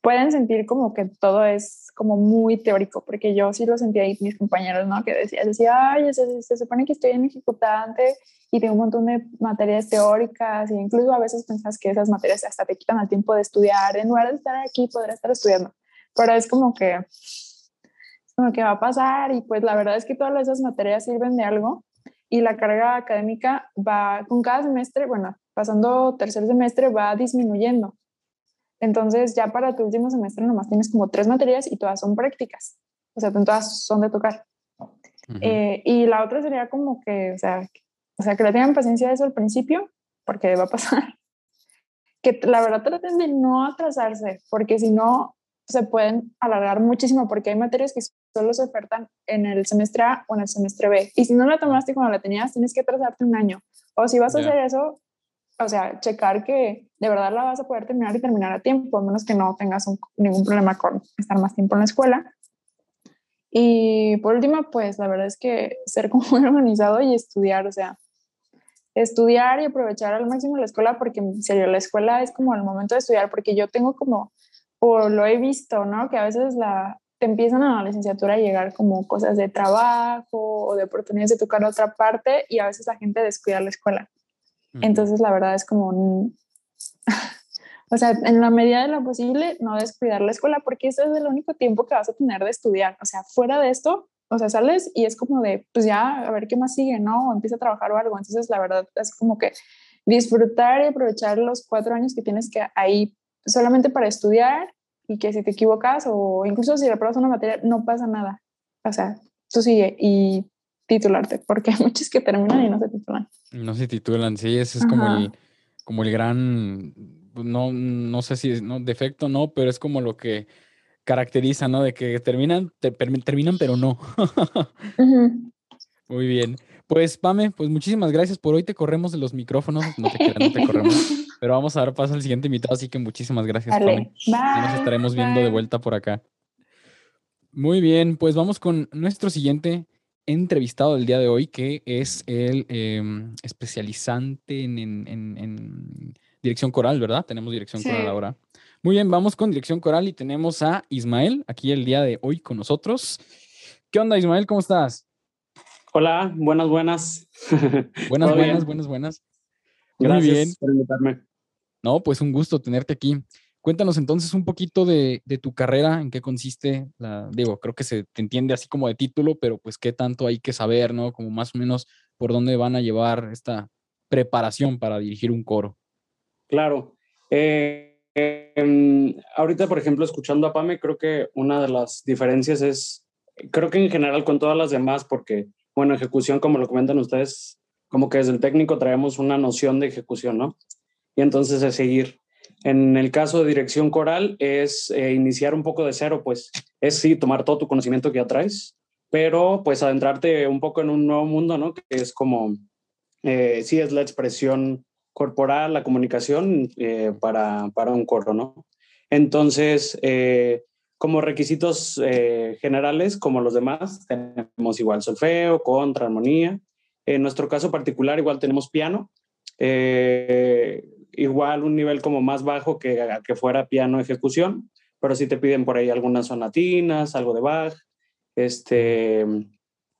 pueden sentir como que todo es como muy teórico, porque yo sí lo sentía ahí mis compañeros, ¿no? Que decían, decía, ay, se, se, supone que estoy en ejecutante y tengo un montón de materias teóricas e incluso a veces pensas que esas materias hasta te quitan el tiempo de estudiar, en lugar de estar aquí podría estar estudiando, pero es como que como que va a pasar y pues la verdad es que todas esas materias sirven de algo y la carga académica va con cada semestre, bueno, pasando tercer semestre va disminuyendo. Entonces ya para tu último semestre nomás tienes como tres materias y todas son prácticas, o sea, todas son de tocar. Eh, y la otra sería como que, o sea, o sea, que le tengan paciencia eso al principio, porque va a pasar. Que la verdad traten de no atrasarse, porque si no, se pueden alargar muchísimo porque hay materias que solo se ofertan en el semestre A o en el semestre B. Y si no la tomaste cuando la tenías, tienes que atrasarte un año. O si vas a hacer eso, o sea, checar que de verdad la vas a poder terminar y terminar a tiempo, a menos que no tengas ningún problema con estar más tiempo en la escuela. Y por último, pues la verdad es que ser como muy organizado y estudiar, o sea, estudiar y aprovechar al máximo la escuela, porque en serio, la escuela es como el momento de estudiar, porque yo tengo como o lo he visto, ¿no? Que a veces la, te empiezan a la licenciatura a llegar como cosas de trabajo o de oportunidades de tocar otra parte y a veces la gente descuida la escuela. Entonces, la verdad es como, o sea, en la medida de lo posible, no descuidar la escuela porque eso es el único tiempo que vas a tener de estudiar. O sea, fuera de esto, o sea, sales y es como de, pues ya, a ver qué más sigue, ¿no? O empieza a trabajar o algo. Entonces, la verdad es como que disfrutar y aprovechar los cuatro años que tienes que ahí solamente para estudiar y que si te equivocas o incluso si repruebas una materia, no pasa nada. O sea, tú sigue y titularte, porque hay muchos que terminan y no se titulan. No se titulan, sí, ese es como el, como el gran, no, no sé si es no, defecto, no, pero es como lo que caracteriza, ¿no? De que terminan, terminan, pero no. Muy bien. Pues, Pame, pues muchísimas gracias por hoy. Te corremos de los micrófonos. No te no te corremos. pero vamos a dar paso al siguiente invitado, así que muchísimas gracias, Pame. nos estaremos viendo de vuelta por acá. Muy bien, pues vamos con nuestro siguiente entrevistado del día de hoy, que es el em, especializante en, dirección coral, ¿verdad? Tenemos dirección coral ahora. Muy bien, vamos con dirección coral y tenemos a Ismael aquí el día de hoy con nosotros. ¿Qué onda, Ismael? ¿Cómo estás? Hola, buenas, buenas. Buenas, buenas, buenas, buenas. Gracias Muy bien. por invitarme. No, pues un gusto tenerte aquí. Cuéntanos entonces un poquito de, tu carrera, en qué consiste. La, digo, creo que se te entiende así como de título, pero pues qué tanto hay que saber, ¿no? Como más o menos por dónde van a llevar esta preparación para dirigir un coro. Claro. Eh, em, ahorita, por ejemplo, escuchando a Pame, creo que una de las diferencias es, creo que en general con todas las demás, porque, bueno, ejecución, como lo comentan ustedes, como que desde el técnico traemos una noción de ejecución, ¿no? Y entonces es seguir. En el caso de dirección coral es eh, iniciar un poco de cero, pues es sí tomar todo tu conocimiento que ya traes, pero pues adentrarte un poco en un nuevo mundo, ¿no? Que es como, eh, sí, es la expresión corporal, la comunicación eh, para, para, un coro, ¿no? Entonces, eh, como requisitos eh, generales, como los demás, tenemos igual solfeo, contra, armonía. En nuestro caso particular, igual tenemos piano, igual un nivel como más bajo que, que fuera piano ejecución, pero si te piden por ahí algunas sonatinas, algo de Bach, este,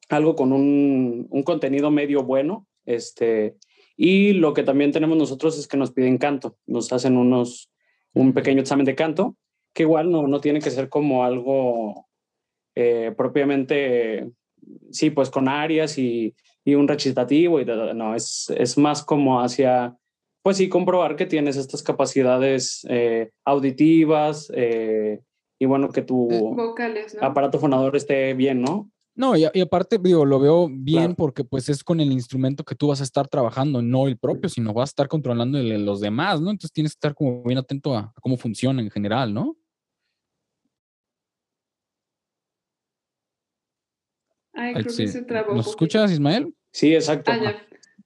algo con un, un contenido medio bueno, este, y lo que también tenemos nosotros es que nos piden canto, nos hacen unos, un pequeño examen de canto, que igual no, no tiene que ser como algo eh, propiamente, sí, pues con arias y, y un recitativo, y no, es, es más como hacia, pues sí, comprobar que tienes estas capacidades eh, auditivas eh, y bueno, que tu aparato fonador esté bien, ¿no? No, y, aparte, digo, lo veo bien porque pues es con el instrumento que tú vas a estar trabajando, no el propio, sino vas a estar controlando el, los demás, ¿no? Entonces tienes que estar como bien atento a, cómo funciona en general, ¿no? Ay, creo que se trabó ¿Nos escuchas, Ismael? Sí, exacto. Ah,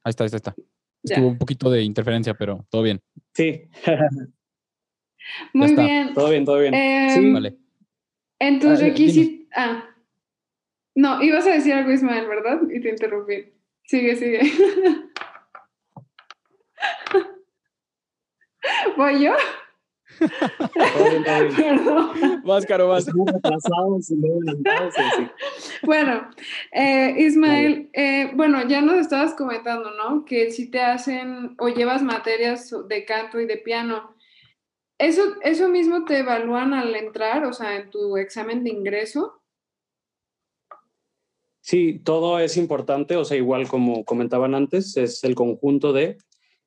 ahí está, ahí está, ahí está. Estuvo un poquito de interferencia, pero todo bien. Sí. Muy bien. Todo bien, todo bien. sí. Vale. Entonces, requisitos. Ah, no, ibas a decir algo, Ismael, ¿verdad? Y te interrumpí. Sigue, sigue. ¿Voy yo? Más caro, más. Bueno, eh, Ismael, eh, bueno, ya nos estabas comentando, ¿no? Que si te hacen o llevas materias de canto y de piano, ¿eso, eso mismo te evalúan al entrar, o sea, en tu examen de ingreso? Sí, todo es importante, o sea, igual como comentaban antes, es el conjunto de,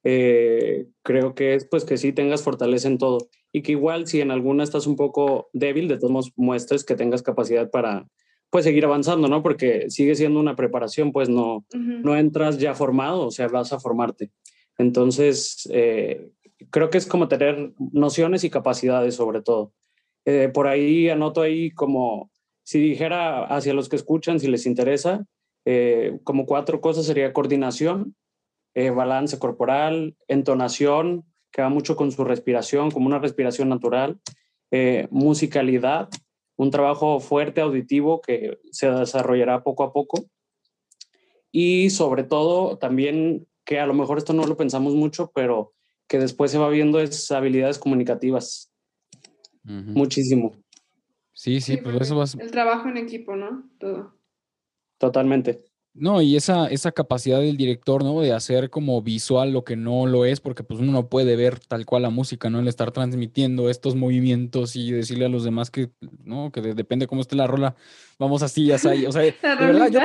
eh, creo que es pues que sí tengas fortaleza en todo y que igual si en alguna estás un poco débil, de todos modos muestres que tengas capacidad para pues seguir avanzando, ¿no? Porque sigue siendo una preparación, pues no, no entras ya formado, o sea, vas a formarte. Entonces, eh, creo que es como tener nociones y capacidades sobre todo. Eh, por ahí anoto ahí como si dijera hacia los que escuchan, si les interesa, eh, como cuatro cosas sería coordinación, eh, balance corporal, entonación, que va mucho con su respiración, como una respiración natural, eh, musicalidad, un trabajo fuerte auditivo que se desarrollará poco a poco y sobre todo también que a lo mejor esto no lo pensamos mucho, pero que después se va viendo es habilidades comunicativas. Muchísimo. Sí, sí, pero pues eso va El trabajo en equipo, ¿no? Todo. Totalmente. No, y esa, esa capacidad del director, ¿no? De hacer como visual lo que no lo es, porque pues uno no puede ver tal cual la música, ¿no? El estar transmitiendo estos movimientos y decirle a los demás que, ¿no? Que depende cómo esté la rola, vamos así, ya así. O sea, de verdad, yo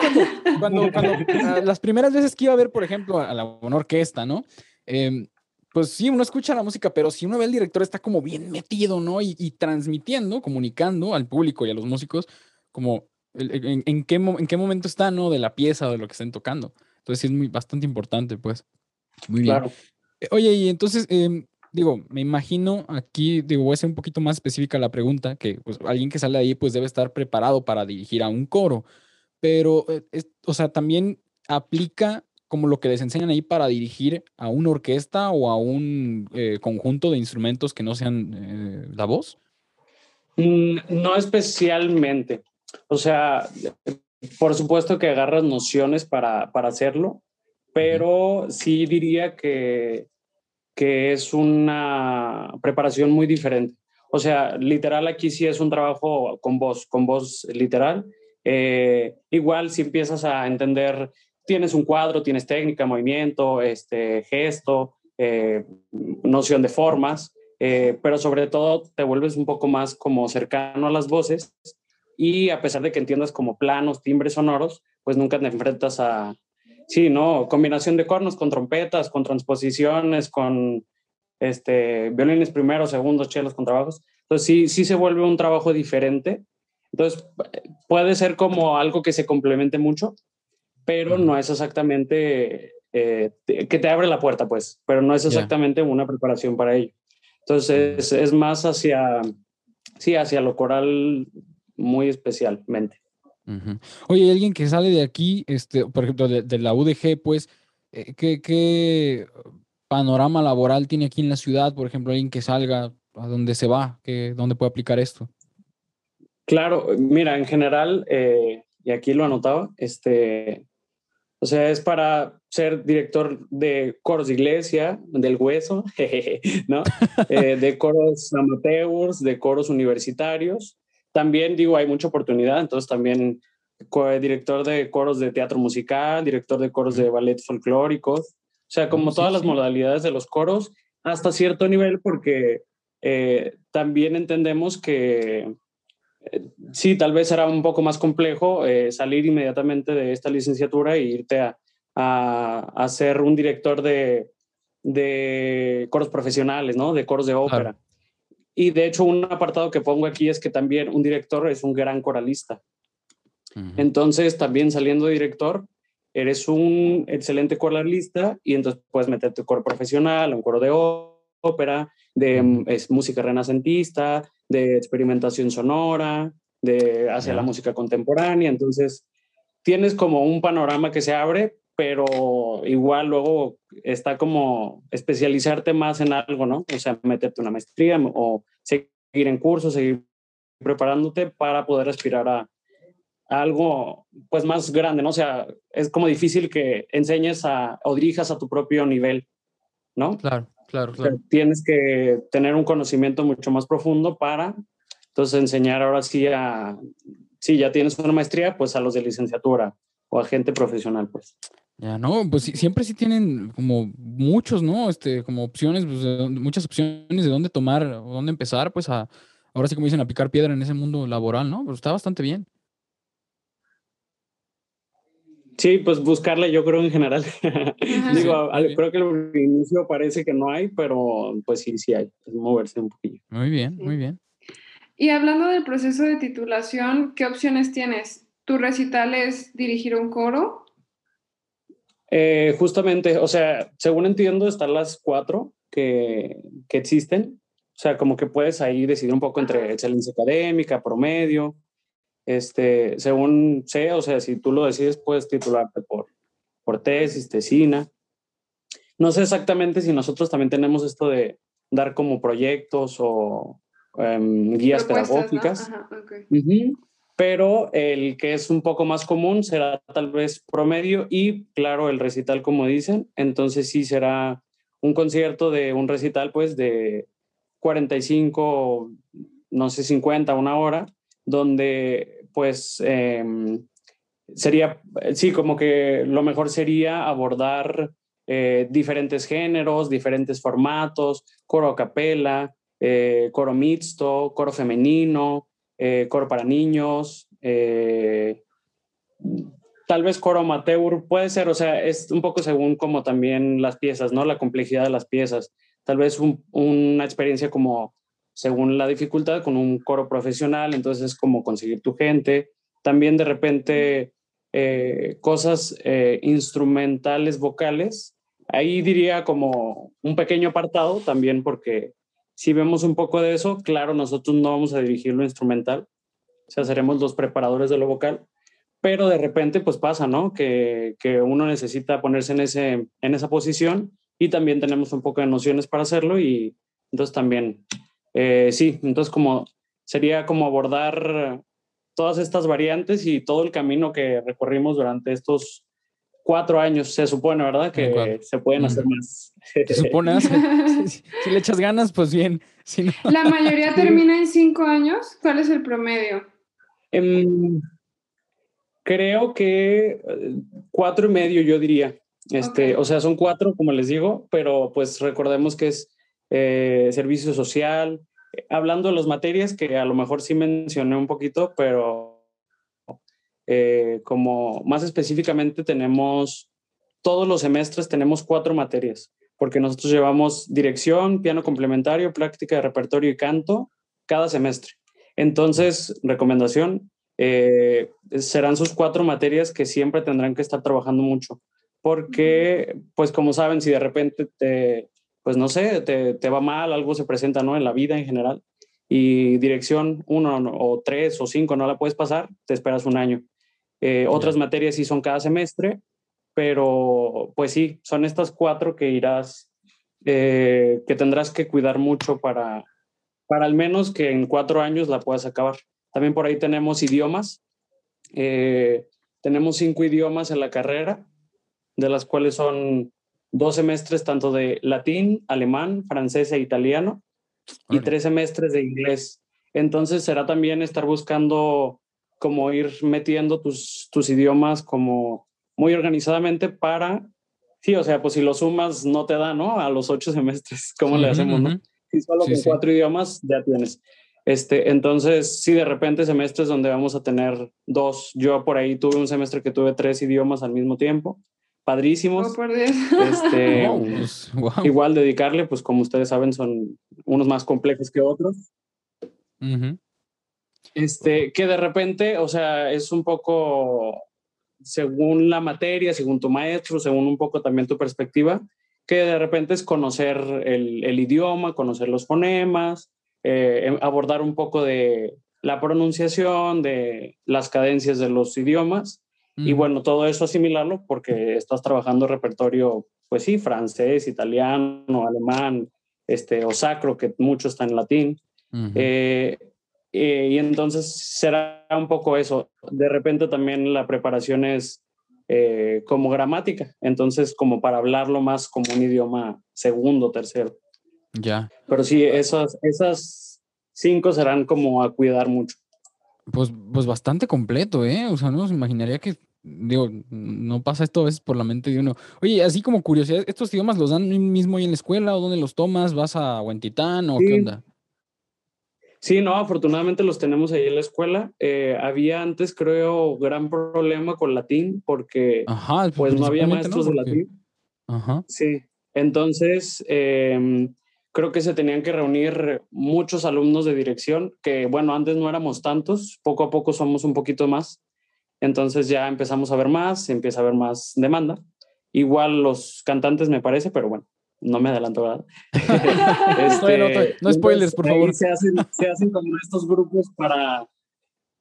cuando, cuando, las primeras veces que iba a ver, por ejemplo, a la una orquesta, ¿no? Eh, pues sí, uno escucha la música, pero si uno ve al director está como bien metido, ¿no? Y, transmitiendo, comunicando al público y a los músicos como en, qué, en qué momento está, ¿no? De la pieza o de lo que estén tocando. Entonces sí es muy, bastante importante, pues. Muy bien. Eh, oye, y entonces, em, digo, me imagino aquí, digo, voy a ser un poquito más específica la pregunta, que pues alguien que sale de ahí pues debe estar preparado para dirigir a un coro, pero, eh, o sea, también aplica como lo que les enseñan ahí para dirigir a una orquesta o a un eh, conjunto de instrumentos que no sean eh, la voz? Mm, no especialmente. O sea, por supuesto que agarras nociones para, para hacerlo, pero sí diría que, que es una preparación muy diferente. O sea, literal aquí sí es un trabajo con voz, con voz literal. Eh, igual si empiezas a entender tienes un cuadro, tienes técnica, movimiento, este, gesto, eh, noción de formas, eh, pero sobre todo te vuelves un poco más como cercano a las voces y a pesar de que entiendas como planos, timbres sonoros, pues nunca te enfrentas a, sí, ¿no? Combinación de cornos con trompetas, con transposiciones, con, este, violines primero, segundo, chelos, contrabajos. Entonces sí, sí se vuelve un trabajo diferente. Entonces puede ser como algo que se complemente mucho, pero no es exactamente eh, que te abre la puerta, pues, pero no es exactamente una preparación para ello. Entonces es, más hacia, sí, hacia lo coral muy especialmente. Oye, alguien que sale de aquí, este, por ejemplo, de, la UDG, pues, eh, ¿qué, ¿qué, panorama laboral tiene aquí en la ciudad? Por ejemplo, alguien que salga, ¿a dónde se va? ¿Qué, ¿Dónde puede aplicar esto? Claro, mira, en general, eh, y aquí lo anotaba, este, o sea, es para ser director de coros de iglesia, del hueso, ¿no? Eh, de coros amateurs, de coros universitarios. También digo, hay mucha oportunidad, entonces también director de coros de teatro musical, director de coros de ballet folclóricos, o sea, como todas las modalidades de los coros, hasta cierto nivel, porque eh, también entendemos que sí, tal vez será un poco más complejo eh, salir inmediatamente de esta licenciatura e irte a, a, ser un director de, de, coros profesionales, ¿no? De coros de ópera. Y de hecho, un apartado que pongo aquí es que también un director es un gran coralista. Entonces, también saliendo de director, eres un excelente coralista y entonces puedes meterte un coro profesional, un coro de ópera, de es, música renacentista, de experimentación sonora, de hacia la música contemporánea. Entonces, tienes como un panorama que se abre, pero igual luego está como especializarte más en algo, ¿no? O sea, meterte una maestría o seguir en cursos, seguir preparándote para poder aspirar a, algo pues más grande, ¿no? O sea, es como difícil que enseñes a, o dirijas a tu propio nivel, ¿no? Claro. Claro, claro. tienes que tener un conocimiento mucho más profundo para entonces enseñar ahora sí a, si ya tienes una maestría, pues a los de licenciatura o a gente profesional, pues. Ya, no, pues siempre sí tienen como muchos, ¿no? Este, como opciones, pues, muchas opciones de dónde tomar o dónde empezar, pues a, ahora sí como dicen, a picar piedra en ese mundo laboral, ¿no? Pero está bastante bien. Sí, pues buscarle yo creo en general. Digo, creo que al inicio parece que no hay, pero pues sí, sí hay. Es moverse un poquillo. Muy bien, muy bien. Y hablando del proceso de titulación, ¿qué opciones tienes? ¿Tu recital es dirigir un coro? Eh, justamente, o sea, según entiendo, están las cuatro que, que existen. O sea, como que puedes ahí decidir un poco entre excelencia académica, promedio, este, según sea, o sea, si tú lo decides, puedes titularte por, por tesis, tesina. No sé exactamente si nosotros también tenemos esto de dar como proyectos o em, guías pedagógicas. Pero el que es un poco más común será tal vez promedio y, claro, el recital, como dicen. Entonces sí será un concierto de un recital, pues, de 45, no sé, 50, una hora, donde pues em, sería, sí, como que lo mejor sería abordar eh, diferentes géneros, diferentes formatos, coro a capela, eh, coro mixto, coro femenino, eh, coro para niños, tal vez coro amateur, puede ser, o sea, es un poco según como también las piezas, ¿no? La complejidad de las piezas. Tal vez una experiencia como según la dificultad, con un coro profesional, entonces es como conseguir tu gente. También de repente eh, cosas eh, instrumentales vocales. Ahí diría como un pequeño apartado también porque si vemos un poco de eso, claro, nosotros no vamos a dirigir lo instrumental, o sea, seremos los preparadores de lo vocal, pero de repente pues pasa, ¿no? Que, que uno necesita ponerse en, ese, en esa posición y también tenemos un poco de nociones para hacerlo y entonces también eh, sí, entonces como sería como abordar todas estas variantes y todo el camino que recorrimos durante estos cuatro años, se supone, ¿verdad? Que se pueden hacer más. Se supone, si, le echas ganas, pues bien. Si La mayoría termina en cinco años. ¿Cuál es el promedio? Em, creo que eh, cuatro y medio, yo diría. Este, O sea, son cuatro, como les digo, pero pues recordemos que es eh, servicio social, hablando de las materias que a lo mejor sí mencioné un poquito, pero eh, como más específicamente tenemos, todos los semestres tenemos cuatro materias. porque nosotros llevamos dirección, piano complementario, práctica de repertorio y canto cada semestre. Entonces, recomendación, eh, serán sus cuatro materias que siempre tendrán que estar trabajando mucho, porque, pues como saben, si de repente te, pues no sé, te, te va mal, algo se presenta, ¿no? En la vida en general, y dirección uno o tres o cinco no la puedes pasar, te esperas un año. Eh, otras materias sí son cada semestre, pero pues sí, son estas cuatro que irás, eh, que tendrás que cuidar mucho para, para al menos que en cuatro años la puedas acabar. También por ahí tenemos idiomas. Eh, tenemos cinco idiomas en la carrera, de las cuales son dos semestres tanto de latín, alemán, francés e italiano y tres semestres de inglés. Entonces será también estar buscando como ir metiendo tus, tus idiomas como muy organizadamente para, sí, o sea, pues si lo sumas no te da, ¿no? A los ocho semestres, ¿cómo le hacemos, no? Si solo con cuatro idiomas ya tienes. Este, entonces, sí, de repente semestres donde vamos a tener dos. Yo por ahí tuve un semestre que tuve tres idiomas al mismo tiempo. Padrísimos. Oh, este, pues, Igual dedicarle, pues como ustedes saben, son unos más complejos que otros. Este, que de repente, o sea, es un poco según la materia, según tu maestro, según un poco también tu perspectiva, que de repente es conocer el, el idioma, conocer los fonemas, eh, em, abordar un poco de la pronunciación, de las cadencias de los idiomas. Y bueno, todo eso asimilarlo porque estás trabajando repertorio, pues sí, francés, italiano, alemán, este, o sacro, que mucho está en latín. Eh, y entonces será un poco eso. De repente también la preparación es eh, como gramática, entonces como para hablarlo más como un idioma segundo, tercero. Ya. Pero sí, esas, esas cinco serán como a cuidar mucho. Pues, pues bastante completo, ¿eh? O sea, no se imaginaría que, digo, no pasa esto a veces por la mente de uno. Oye, así como curiosidad, ¿estos idiomas los dan mismo ahí en la escuela o dónde los tomas? ¿Vas a Huentitán o qué onda? Sí, no, afortunadamente los tenemos ahí en la escuela. Eh, había antes, creo, gran problema con latín porque pues no había maestros de latín. Ajá. Sí, entonces em, creo que se tenían que reunir muchos alumnos de dirección, que bueno, antes no éramos tantos, poco a poco somos un poquito más. Entonces ya empezamos a ver más, empieza a haber más demanda. Igual los cantantes me parece, pero bueno, no me adelanto, ¿verdad? este, no, spoilers, por favor. Se hacen, se hacen como estos grupos para,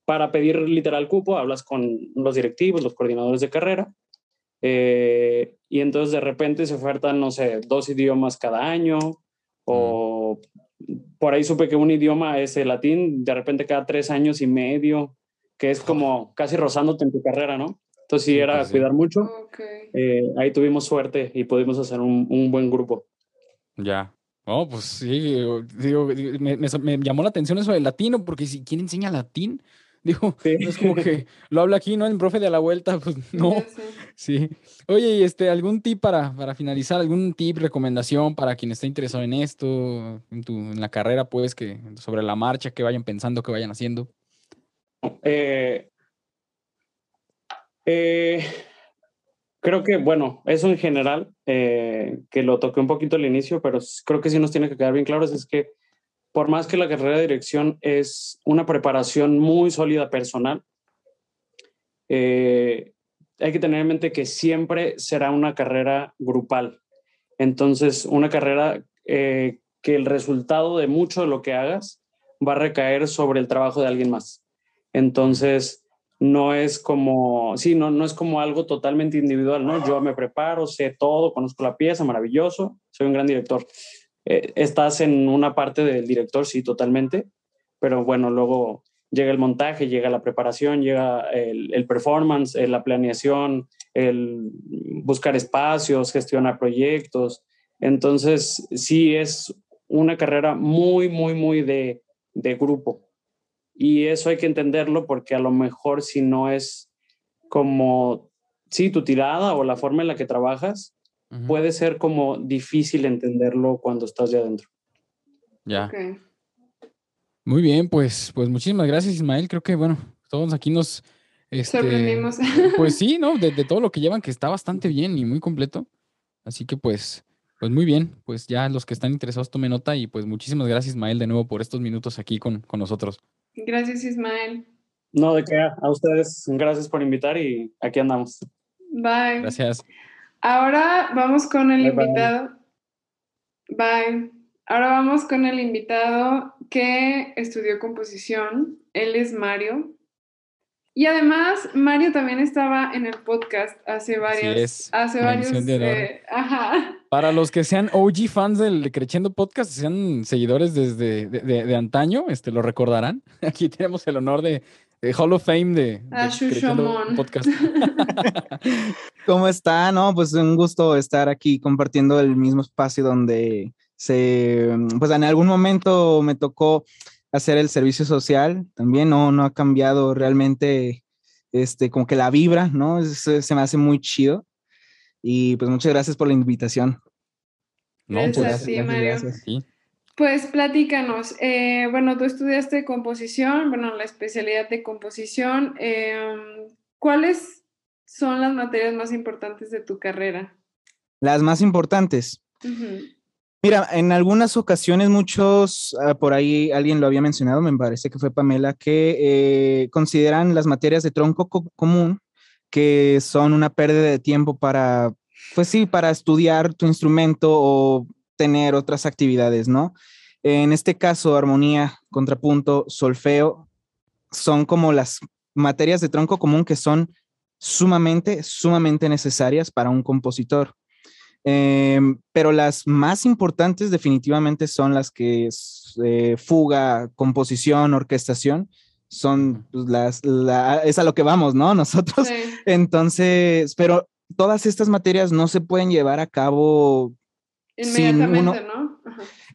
para pedir literal cupo, hablas con los directivos, los coordinadores de carrera, eh, y entonces de repente se ofertan, no sé, dos idiomas cada año, o por ahí supe que un idioma es el latín, de repente cada tres años y medio, que es como casi rozándote en tu carrera, ¿no? Entonces sí, era pues cuidar mucho. Eh, ahí tuvimos suerte y pudimos hacer un, un buen grupo. Ya. Oh, pues sí, digo, me, me, llamó la atención eso del latino, porque si quién enseña latín, digo, no es como que lo habla aquí, ¿no? El profe de la vuelta, pues no. Sí. Oye, y este, algún tip para, para finalizar, algún tip, recomendación para quien esté interesado en esto, en, tu, en la carrera, pues, que sobre la marcha, que vayan pensando, que vayan haciendo. Eh, eh, creo que, bueno, eso en general, eh, que lo toqué un poquito al inicio, pero creo que sí nos tiene que quedar bien claro, es que por más que la carrera de dirección es una preparación muy sólida personal, eh, hay que tener en mente que siempre será una carrera grupal. Entonces, una carrera que el resultado de mucho de lo que hagas va a recaer sobre el trabajo de alguien más. Entonces, no es como, sí, no, no es como algo totalmente individual, ¿no? Yo me preparo, sé todo, conozco la pieza, maravilloso, soy un gran director. Eh, estás en una parte del director, sí, totalmente, pero bueno, luego llega el montaje, llega la preparación, llega el, el performance, eh, la planeación, el buscar espacios, gestionar proyectos. Entonces, sí es una carrera muy, muy, muy de, de grupo. Y eso hay que entenderlo porque a lo mejor si no es como, sí, tu tirada o la forma en la que trabajas, puede ser como difícil entenderlo cuando estás ya adentro. Ya. Muy bien, pues, pues muchísimas gracias Ismael. Creo que, bueno, todos aquí nos... Este, Sorprendimos. Pues sí, ¿no? De, de, todo lo que llevan, que está bastante bien y muy completo. Así que pues, Pues muy bien, pues ya los que están interesados tomen nota y pues muchísimas gracias Ismael de nuevo por estos minutos aquí con, con nosotros. Gracias Ismael. No, de qué, a ustedes, gracias por invitar y aquí andamos. Bye. Gracias. Ahora vamos con el invitado. Bye. Ahora vamos con el invitado que estudió composición. Él es Mario. Y además, Mario también estaba en el podcast hace varios. Hace varios. Eh, ajá. Para los que sean OG fans del Creciendo Podcast, sean seguidores desde de, antaño, este, lo recordarán. Aquí tenemos el honor de, Hall of Fame de, de Podcast. ¿Cómo está? No, pues un gusto estar aquí compartiendo el mismo espacio donde se, pues en algún momento me tocó hacer el servicio social, también no, no ha cambiado realmente, este, como que la vibra, ¿no? se me hace muy chido. Y pues muchas gracias por la invitación. No, gracias, pues, Mario. Pues platícanos, eh, bueno, tú estudiaste composición, bueno, la especialidad de composición. Em, ¿Cuáles son las materias más importantes de tu carrera? Las más importantes. Mira, en algunas ocasiones muchos, ah, por ahí alguien lo había mencionado, me parece que fue Pamela, que eh, consideran las materias de tronco común que son una pérdida de tiempo para, pues sí, para estudiar tu instrumento o tener otras actividades, ¿no? En este caso, armonía, contrapunto, solfeo, son como las materias de tronco común que son sumamente, sumamente necesarias para un compositor. Em, pero las más importantes definitivamente son las que es eh, fuga, composición, orquestación, son pues, las, es a lo que vamos, ¿no? Nosotros. Entonces, pero todas estas materias no se pueden llevar a cabo inmediatamente, ¿no?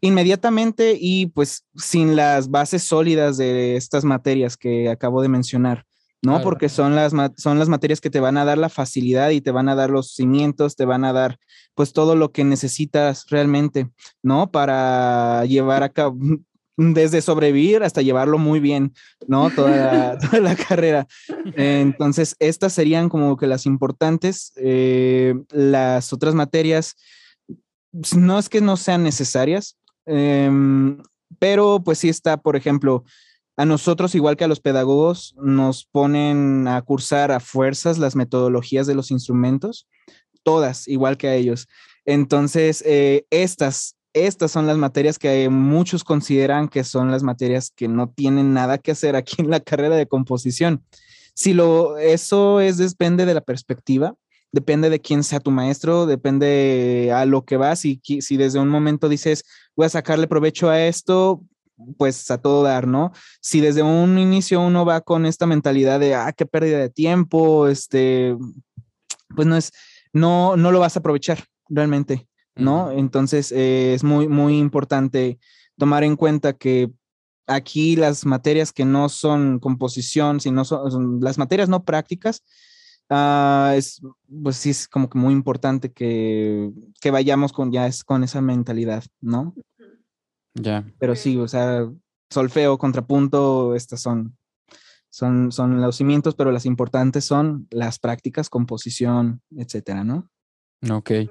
Inmediatamente y pues sin las bases sólidas de estas materias que acabo de mencionar. ¿No? Porque son las, son las materias que te van a dar la facilidad y te van a dar los cimientos, te van a dar pues todo lo que necesitas realmente, ¿no? Para llevar a cabo, desde sobrevivir hasta llevarlo muy bien, ¿no? Toda la, carrera. Entonces, estas serían como que las importantes. Eh, las otras materias, no es que no sean necesarias, em, pero pues sí está, por ejemplo, a nosotros, igual que a los pedagogos, nos ponen a cursar a fuerzas las metodologías de los instrumentos, todas, igual que a ellos. Entonces, eh, estas, estas son las materias que muchos consideran que son las materias que no tienen nada que hacer aquí en la carrera de composición. Si lo, eso es, depende de la perspectiva, depende de quién sea tu maestro, depende a lo que vas y si desde un momento dices, voy a sacarle provecho a esto, pues a todo dar, ¿no? Si desde un inicio uno va con esta mentalidad de, ah, qué pérdida de tiempo, este, pues no es, no, no lo vas a aprovechar realmente, ¿no? Entonces eh, es muy, muy importante tomar en cuenta que aquí las materias que no son composición, sino son, las materias no prácticas, uh, es, pues sí es como que muy importante que, que vayamos con ya es con esa mentalidad, ¿no? Ya. Pero sí, o sea, solfeo, contrapunto, estas son, son, son los cimientos, pero las importantes son las prácticas, composición, etcétera, ¿no? Ok. Eh,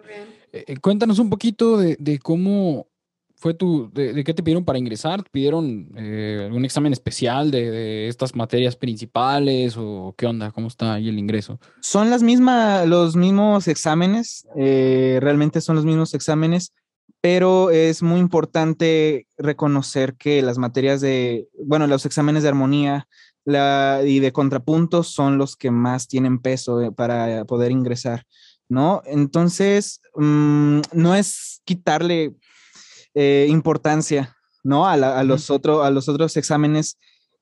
eh, cuéntanos un poquito de, cómo fue tu, de, qué te pidieron para ingresar. ¿Te pidieron eh, algún examen especial de, estas materias principales o qué onda? ¿Cómo está ahí el ingreso? Son las mismas, los mismos exámenes, realmente son los mismos exámenes pero es muy importante reconocer que las materias de, bueno, los exámenes de armonía y de contrapunto son los que más tienen peso eh, para poder ingresar, ¿no? Entonces, mm, no es quitarle eh, importancia, ¿no? A, los a los otros exámenes.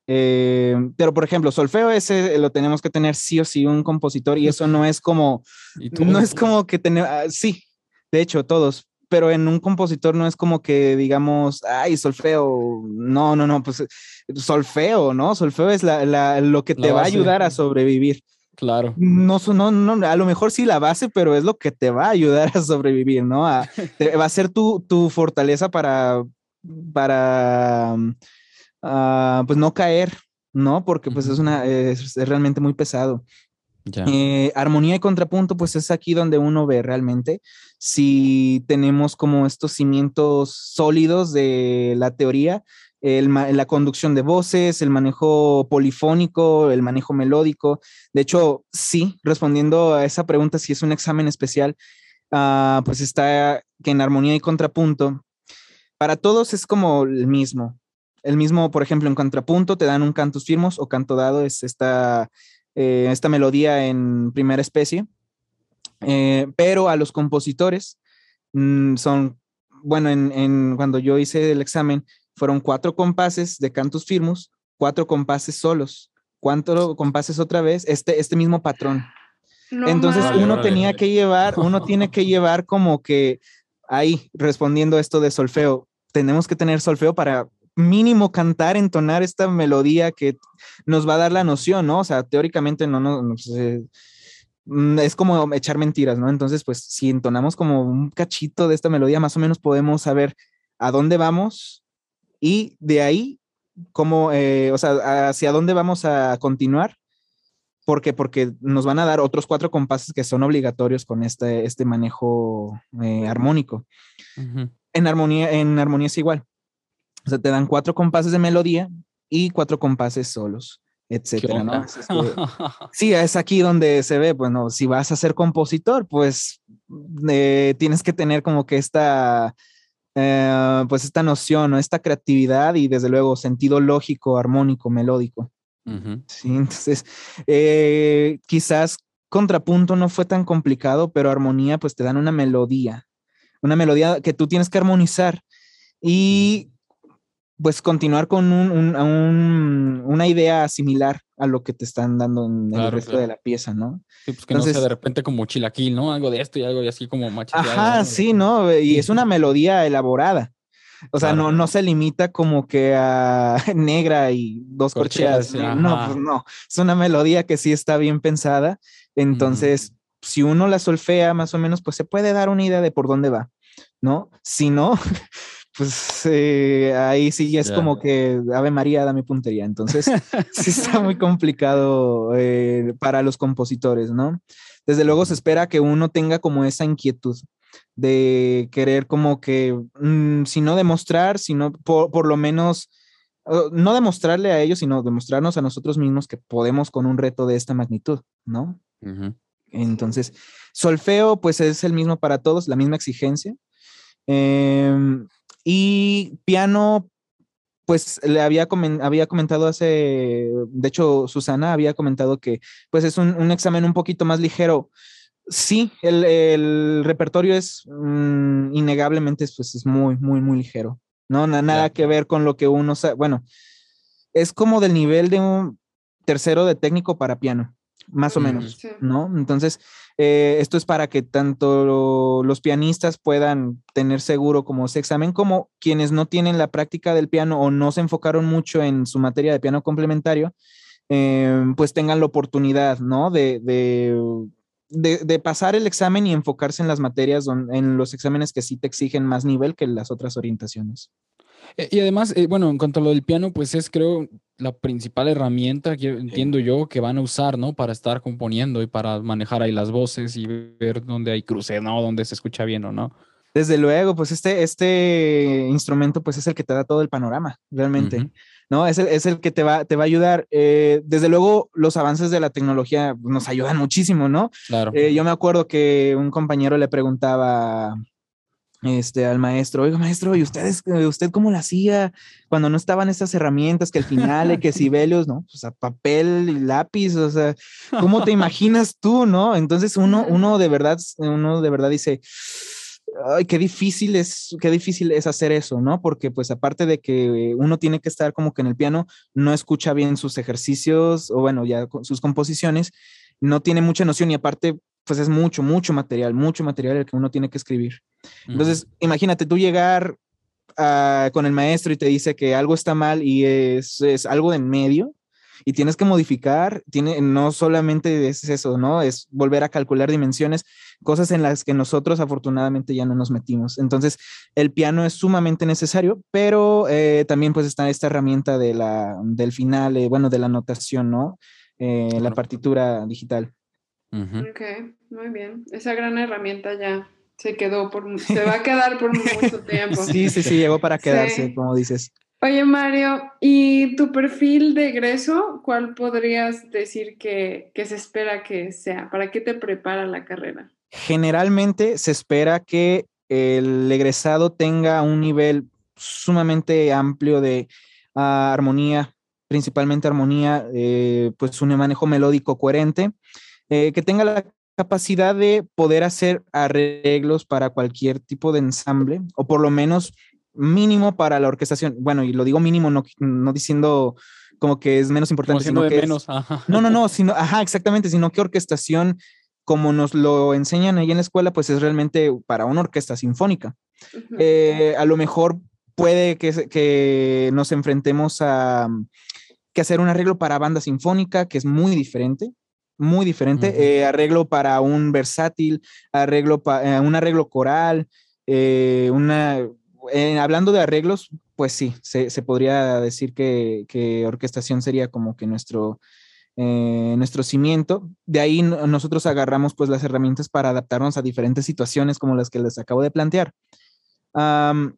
Eh, pero, por ejemplo, solfeo ese lo tenemos que tener sí o sí un compositor y eso no es como, no es como que tener, ah, sí, de hecho, todos, pero en un compositor no es como que digamos, ay, solfeo, no, no, no, pues solfeo, ¿no? Solfeo es la, lo que te va a ayudar a sobrevivir. Claro. No, no, no, a lo mejor sí la base, pero es lo que te va a ayudar a sobrevivir, ¿no? va a ser tu, tu fortaleza para, para, ah, pues no caer, ¿no? Porque pues es una, es realmente muy pesado. Eh, armonía y contrapunto, pues es aquí donde uno ve realmente si tenemos como estos cimientos sólidos de la teoría, la conducción de voces, el manejo polifónico, el manejo melódico. De hecho, sí, respondiendo a esa pregunta, si es un examen especial, ah, pues está que en armonía y contrapunto, para todos es como el mismo. El mismo, por ejemplo, en contrapunto te dan un cantus firmos o canto dado, es esta, eh, esta melodía en primera especie. Eh, pero a los compositores mm, son, bueno, en, cuando yo hice el examen, fueron cuatro compases de cantus firmus, cuatro compases solos, cuatro compases otra vez, este, este mismo patrón. Entonces uno tenía que llevar, uno tiene que llevar como que ahí, respondiendo esto de solfeo, tenemos que tener solfeo para mínimo cantar, entonar esta melodía que nos va a dar la noción, ¿no? O sea, teóricamente no, no, no mm, es como echar mentiras, ¿no? Entonces, pues si entonamos como un cachito de esta melodía, más o menos podemos saber a dónde vamos y de ahí, cómo, eh, o sea, hacia dónde vamos a continuar. ¿Por qué? Porque nos van a dar otros cuatro compases que son obligatorios con este, este manejo eh, armónico. En armonía, en armonía es igual. O sea, te dan cuatro compases de melodía y cuatro compases solos, etcétera, ¿no? sí, es aquí donde se ve, bueno, si vas a ser compositor, pues eh, tienes que tener como que esta, eh, pues esta noción, ¿no? Esta creatividad y desde luego sentido lógico, armónico, melódico. Sí, entonces, eh, quizás contrapunto no fue tan complicado, pero armonía, pues te dan una melodía, una melodía que tú tienes que armonizar y pues continuar con una idea similar a lo que te están dando en el resto de la pieza, ¿no? Sí, pues que no sea de repente como chilaquil, ¿no? Algo de esto y algo así como macheteado. Ajá, sí, ¿no? Y es una melodía elaborada. O sea, no, no se limita como que a negra y dos corcheas. no, pues no. Es una melodía que sí está bien pensada. Entonces, si uno la solfea más o menos, pues se puede dar una idea de por dónde va, ¿no? Si no, pues eh, ahí sí es como que Ave María, dame puntería. Entonces, sí está muy complicado eh, para los compositores, ¿no? Desde luego se espera que uno tenga como esa inquietud de querer como que, mm, si no demostrar, sino por, por lo menos, no demostrarle a ellos, sino demostrarnos a nosotros mismos que podemos con un reto de esta magnitud, ¿no? Entonces, solfeo, pues es el mismo para todos, la misma exigencia. Eh, y piano, pues le había, había comentado hace, de hecho, Susana había comentado que pues es un, examen un poquito más ligero. Sí, el, repertorio es mm, innegablemente pues, es muy, muy, muy ligero. No, nada que ver con lo que uno sabe. Bueno, es como del nivel de un tercero de técnico para piano más o menos, ¿no? Entonces, eh, esto es para que tanto los pianistas puedan tener seguro como ese examen, como quienes no tienen la práctica del piano o no se enfocaron mucho en su materia de piano complementario, eh, pues tengan la oportunidad, ¿no? De, de, pasar el examen y enfocarse en las materias, en los exámenes que sí te exigen más nivel que las otras orientaciones. Eh, y además, bueno, en cuanto a lo del piano, pues es creo la principal herramienta que entiendo yo que van a usar, ¿no? Para estar componiendo y para manejar ahí las voces y ver dónde hay cruce, ¿no? Dónde se escucha bien o no. Desde luego, pues este, este instrumento pues es el que te da todo el panorama, realmente, ¿no? Es el, es el, que te va, te va a ayudar. Eh, desde luego, los avances de la tecnología nos ayudan muchísimo, ¿no? Claro. Eh, yo me acuerdo que un compañero le preguntaba este, al maestro, oiga maestro, ¿y ustedes, eh, usted cómo lo hacía cuando no estaban estas herramientas que al final, que Sibelius, ¿no? O sea, papel y lápiz, o sea, ¿cómo te imaginas tú, no? Entonces uno, uno de verdad, uno de verdad dice, ay, qué difícil es, qué difícil es hacer eso, ¿no? Porque pues aparte de que uno tiene que estar como que en el piano, no escucha bien sus ejercicios o bueno, ya sus composiciones, no tiene mucha noción y aparte pues es mucho, mucho material, mucho material el que uno tiene que escribir. Entonces, imagínate tú llegar ah, con el maestro y te dice que algo está mal y es, es algo de en medio y tienes que modificar, tiene, no solamente es eso, ¿no? Es volver a calcular dimensiones, cosas en las que nosotros afortunadamente ya no nos metimos. Entonces, el piano es sumamente necesario, pero eh, también pues está esta herramienta de la, del final, eh, bueno, de la notación, ¿no? Eh, la partitura digital. Ok, muy bien. Esa gran herramienta ya se quedó por, se va a quedar por mucho tiempo. Sí, sí, sí, llegó para quedarse, como dices. Oye, Mario, ¿y tu perfil de egreso, cuál podrías decir que, que se espera que sea? ¿Para qué te prepara la carrera? Generalmente se espera que el egresado tenga un nivel sumamente amplio de uh, armonía, principalmente armonía, eh, pues un manejo melódico coherente, eh, que tenga la capacidad de poder hacer arreglos para cualquier tipo de ensamble, o por lo menos mínimo para la orquestación. Bueno, y lo digo mínimo, no, no diciendo como que es menos importante, sino que menos. no, no, no, sino, ajá, exactamente, sino que orquestación, como nos lo enseñan ahí en la escuela, pues es realmente para una orquesta sinfónica. eh, a lo mejor puede que, que nos enfrentemos a que hacer un arreglo para banda sinfónica, que es muy diferente, muy diferente. Uh -huh. eh, arreglo para un versátil, arreglo para eh, un arreglo coral, eh, una. Hablando de arreglos, pues sí, se, se podría decir que, que, orquestación sería como que nuestro, nuestro cimiento. De ahí nosotros agarramos pues las herramientas para adaptarnos a diferentes situaciones como las que les acabo de plantear. Um,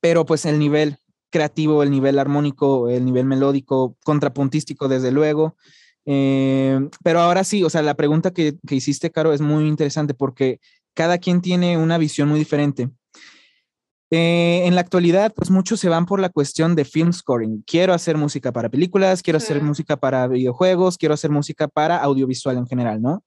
pero pues el nivel creativo, el nivel armónico, el nivel melódico, contrapuntístico, desde luego. Eh, pero ahora sí, o sea, la pregunta que, que, hiciste, Caro, es muy interesante porque cada quien tiene una visión muy diferente. Eh, en la actualidad, pues muchos se van por la cuestión de film scoring. Quiero hacer música para películas, quiero sí. hacer música para videojuegos, quiero hacer música para audiovisual en general, ¿no?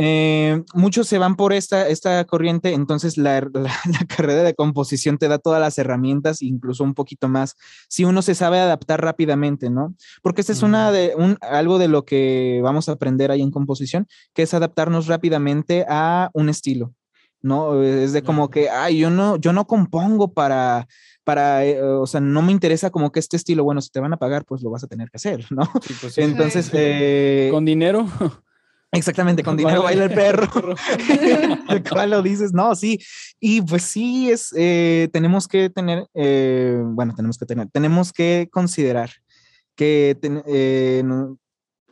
Eh, muchos se van por esta, esta corriente, entonces la, la, la, carrera de composición te da todas las herramientas, incluso un poquito más, si uno se sabe adaptar rápidamente, ¿no? Porque esta es una de, un, algo de lo que vamos a aprender ahí en composición, que es adaptarnos rápidamente a un estilo, ¿no? Es de como que, ay, yo no, yo no compongo para, para, eh, o sea, no me interesa como que este estilo, bueno, si te van a pagar, pues lo vas a tener que hacer, ¿no? Sí, pues sí. Entonces, eh, con dinero. Exactamente, con dinero baila el perro. ¿Cuál lo dices? No, sí. Y pues sí, es, eh, tenemos que tener, eh, bueno, tenemos que tener, tenemos que considerar que ten, eh, no,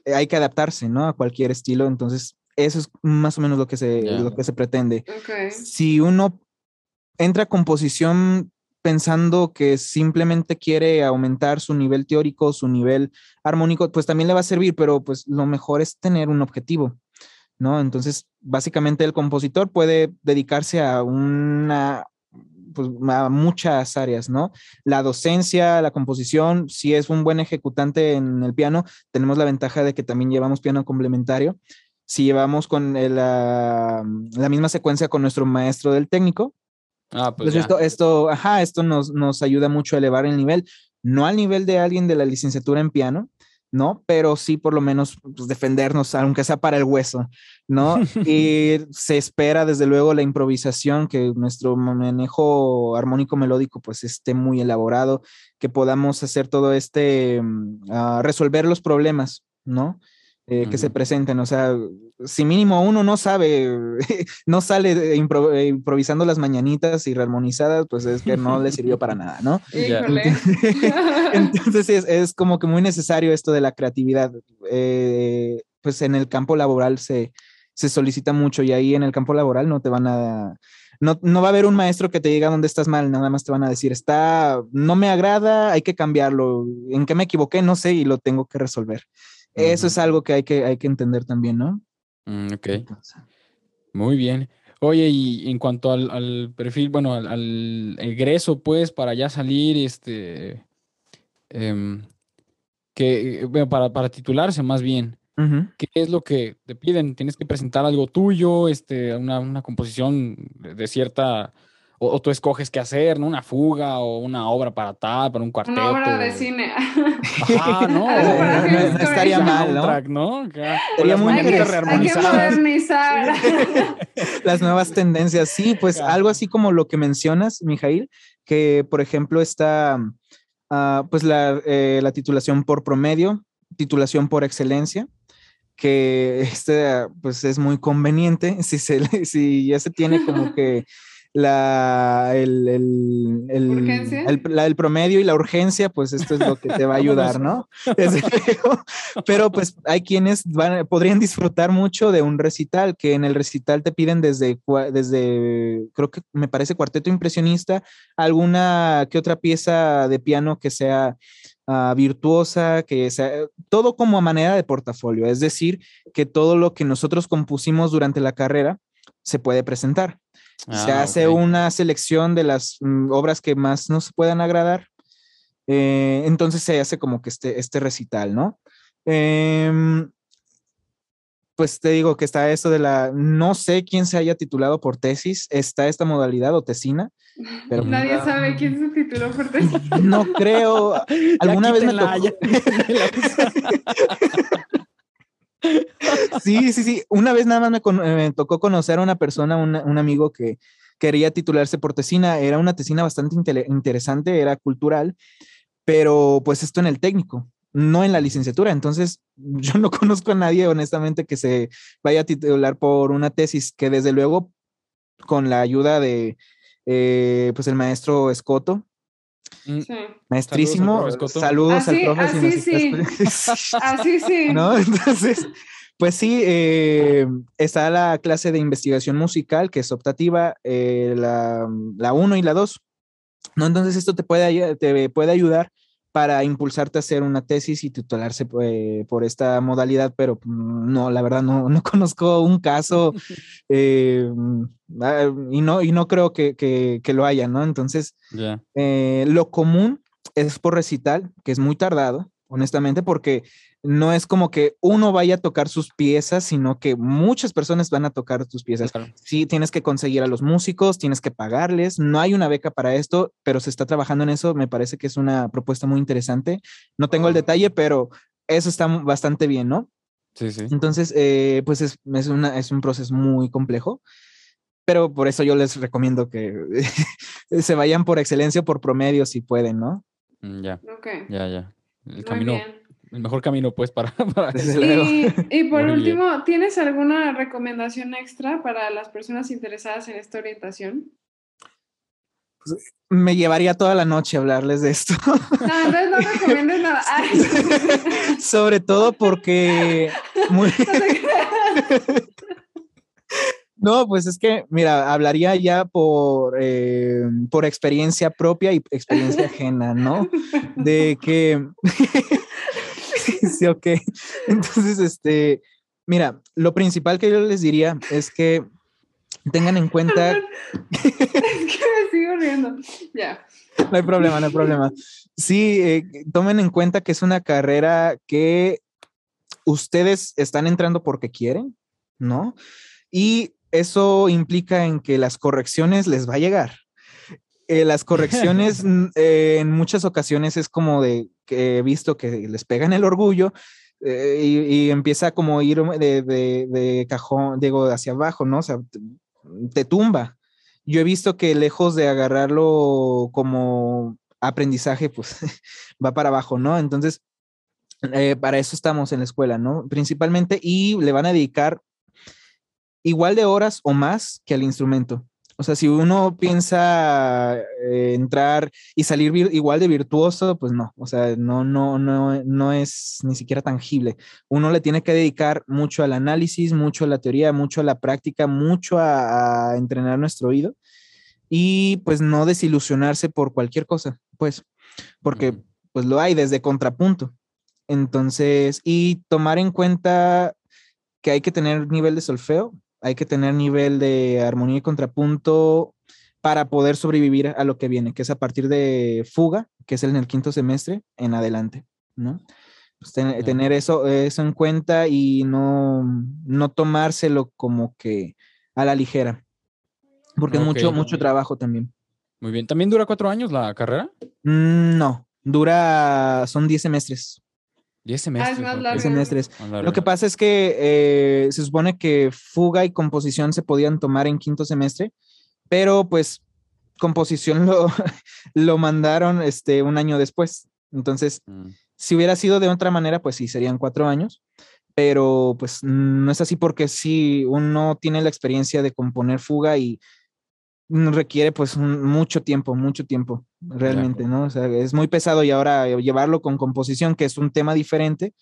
hay que adaptarse, ¿no? A cualquier estilo. Entonces, eso es más o menos lo que se, yeah. lo que se pretende. Okay. Si uno entra a composición pensando que simplemente quiere aumentar su nivel teórico, su nivel armónico, pues también le va a servir, pero pues lo mejor es tener un objetivo, ¿no? Entonces, básicamente el compositor puede dedicarse a una, pues a muchas áreas, ¿no? La docencia, la composición, si es un buen ejecutante en el piano, tenemos la ventaja de que también llevamos piano complementario. Si llevamos con la, la misma secuencia con nuestro maestro del técnico, Ah, pues, pues esto, esto, ajá, esto nos, nos ayuda mucho a elevar el nivel, no al nivel de alguien de la licenciatura en piano, ¿no? Pero sí por lo menos pues, defendernos, aunque sea para el hueso, ¿no? y se espera desde luego la improvisación, que nuestro manejo armónico melódico pues esté muy elaborado, que podamos hacer todo este, uh, resolver los problemas, ¿no? Eh, que uh -huh. se presenten, o sea, si mínimo uno no sabe, no sale impro improvisando las mañanitas y rearmonizadas, pues es que no le sirvió para nada, ¿no? Entonces es, es, como que muy necesario esto de la creatividad. Eh, pues en el campo laboral se, se solicita mucho y ahí en el campo laboral no te van a... No, no, va a haber un maestro que te diga dónde estás mal, nada más te van a decir, está, no me agrada, hay que cambiarlo, en qué me equivoqué, no sé, y lo tengo que resolver. Eso es algo que hay que, hay que entender también, ¿no? Mm, ok. Muy bien. Oye, y en cuanto al, al perfil, bueno, al, al, egreso, pues, para ya salir, este, eh, que, bueno, para, para titularse más bien, uh -huh. ¿qué es lo que te piden? ¿Tienes que presentar algo tuyo, este, una, una composición de cierta o, o, tú escoges qué hacer, ¿no? Una fuga o una obra para tal, para un cuarteto. Una obra de cine. Ajá, no. no, no estaría mal, ¿no? Track, ¿no? Sería muy que, hay que modernizar. Las nuevas tendencias, sí, pues claro. algo así como lo que mencionas, Mijail, que por ejemplo está, uh, pues la, eh, la titulación por promedio, titulación por excelencia, que este, pues es muy conveniente si, se, si ya se tiene como que la, el, el, el, promedio y la urgencia, pues esto es lo que te va a ayudar, ¿no? Pero pues hay quienes van, podrían disfrutar mucho de un recital, que en el recital te piden desde, desde, creo que me parece cuarteto impresionista, alguna que otra pieza de piano que sea ah, virtuosa, que sea todo como a manera de portafolio, es decir, que todo lo que nosotros compusimos durante la carrera se puede presentar se ah, hace una selección de las mm, obras que más nos puedan agradar. Eh, entonces se hace como que este, este recital, ¿no? Em, pues te digo que está esto de la, no sé quién se haya titulado por tesis, está esta modalidad o tesina. Pero Nadie sabe quién se tituló por tesis. No creo. Alguna vez me tocó. Sí, sí, sí. Una vez nada más me, tocó conocer a una persona, un amigo que quería titularse por tesina. Era una tesina bastante interesante, era cultural, pero pues esto en el técnico, no en la licenciatura. Entonces, yo no conozco a nadie, honestamente, que se vaya a titular por una tesis que desde luego, con la ayuda de, eh, pues el maestro Escoto, Mm. Maestrísimo, saludos, al profe. Así sí. así sí. ¿No? Entonces, pues sí, eh, está la clase de investigación musical, que es optativa, eh, la 1 y la 2. ¿no? Entonces, esto te puede, te puede ayudar para impulsarte a hacer una tesis y titularse eh, por esta modalidad, pero no, la verdad no, no conozco un caso eh, ah, y, no, y no creo que, que, lo haya, ¿no? Entonces, eh, lo común es por recital, que es muy tardado, honestamente, porque no es como que uno vaya a tocar sus piezas, sino que muchas personas van a tocar tus piezas. Sí, tienes que conseguir a los músicos, tienes que pagarles, no hay una beca para esto, pero se está trabajando en eso, me parece que es una propuesta muy interesante. No tengo el detalle, pero eso está bastante bien, ¿no? Sí, sí. Entonces, eh, pues es, es, una, es un proceso muy complejo, pero por eso yo les recomiendo que se vayan por excelencia o por promedio si pueden, ¿no? Mm, ya. Ya, ya. El camino el mejor camino, pues, para... y, por último, ¿tienes alguna recomendación extra para las personas interesadas en esta orientación? Pues, me llevaría toda la noche a hablarles de esto. No, entonces no recomiendes nada. Sobre todo porque... No, pues es que, mira, hablaría ya por, eh, por experiencia propia y experiencia ajena, ¿no? De que sí, ok. Entonces, este, mira, lo principal que yo les diría es que tengan en cuenta. es que me sigo riendo. Ya. No hay problema, no hay problema. Sí, eh, tomen en cuenta que es una carrera que ustedes están entrando porque quieren, ¿no? Y eso implica en que las correcciones les va a llegar. Eh, las correcciones eh, en muchas ocasiones es como de que he visto que les pegan el orgullo eh, y, empieza como ir de, de, cajón, digo, hacia abajo, ¿no? O sea, te, tumba. Yo he visto que lejos de agarrarlo como aprendizaje, pues va para abajo, ¿no? Entonces, para eso estamos en la escuela, ¿no? Principalmente, y le van a dedicar igual de horas o más que al instrumento. O sea, si uno piensa eh, entrar y salir igual de virtuoso, pues no, o sea, no, no, no, no es ni siquiera tangible. Uno le tiene que dedicar mucho al análisis, mucho a la teoría, mucho a la práctica, mucho a, entrenar nuestro oído y pues no desilusionarse por cualquier cosa, pues, porque pues lo hay desde contrapunto. Entonces, y tomar en cuenta que hay que tener nivel de solfeo, hay que tener nivel de armonía y contrapunto para poder sobrevivir a lo que viene, que es a partir de fuga, que es en el quinto semestre en adelante, ¿no? Pues tener eso, eso en cuenta y no, no tomárselo como que a la ligera, porque es mucho, mucho trabajo también. Muy bien. ¿También dura cuatro años la carrera? Mm, no, dura, son diez semestres. 10 semestres. Ah, semestres. Lo que pasa es que eh, se supone que fuga y composición se podían tomar en quinto semestre, pero pues composición lo, lo mandaron este, un año después. Entonces, mm. si hubiera sido de otra manera, pues sí, serían cuatro años, pero pues no es así porque si uno tiene la experiencia de componer fuga y requiere pues mucho tiempo, mucho tiempo, realmente, ¿no? O sea, es muy pesado y ahora llevarlo con composición, que es un tema diferente,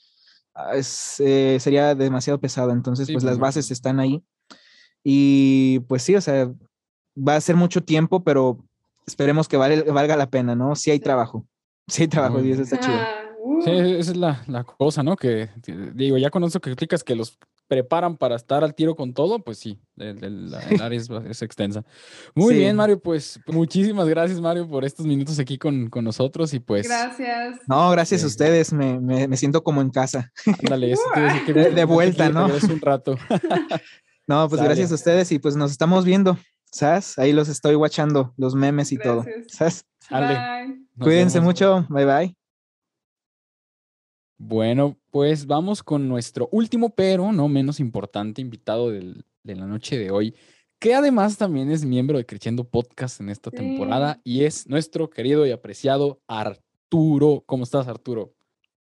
ah, es, eh, sería demasiado pesado. Entonces, pues las bases están ahí. Y pues sí, o sea, va a ser mucho tiempo, pero esperemos que valga la pena, ¿no? Sí hay trabajo, sí hay trabajo y eso está chido. Ah, sí, uh. esa es la, la, cosa, ¿no? Que digo, ya con eso que explicas que los preparan para estar al tiro con todo, pues sí, el, área es, extensa. Muy bien, Mario, pues muchísimas gracias, Mario, por estos minutos aquí con, con nosotros y pues... Gracias. No, gracias a ustedes, me, me, siento como en casa. Ándale, eso te de, de, vuelta, ¿no? Es un rato. no, pues gracias a ustedes y pues nos estamos viendo, ¿sabes? Ahí los estoy watchando, los memes y todo, ¿sabes? Cuídense mucho, bye bye. Bueno, pues vamos con nuestro último, pero no menos importante invitado de la noche de hoy, que además también es miembro de Creciendo Podcast en esta temporada y es nuestro querido y apreciado Arturo. ¿Cómo estás, Arturo?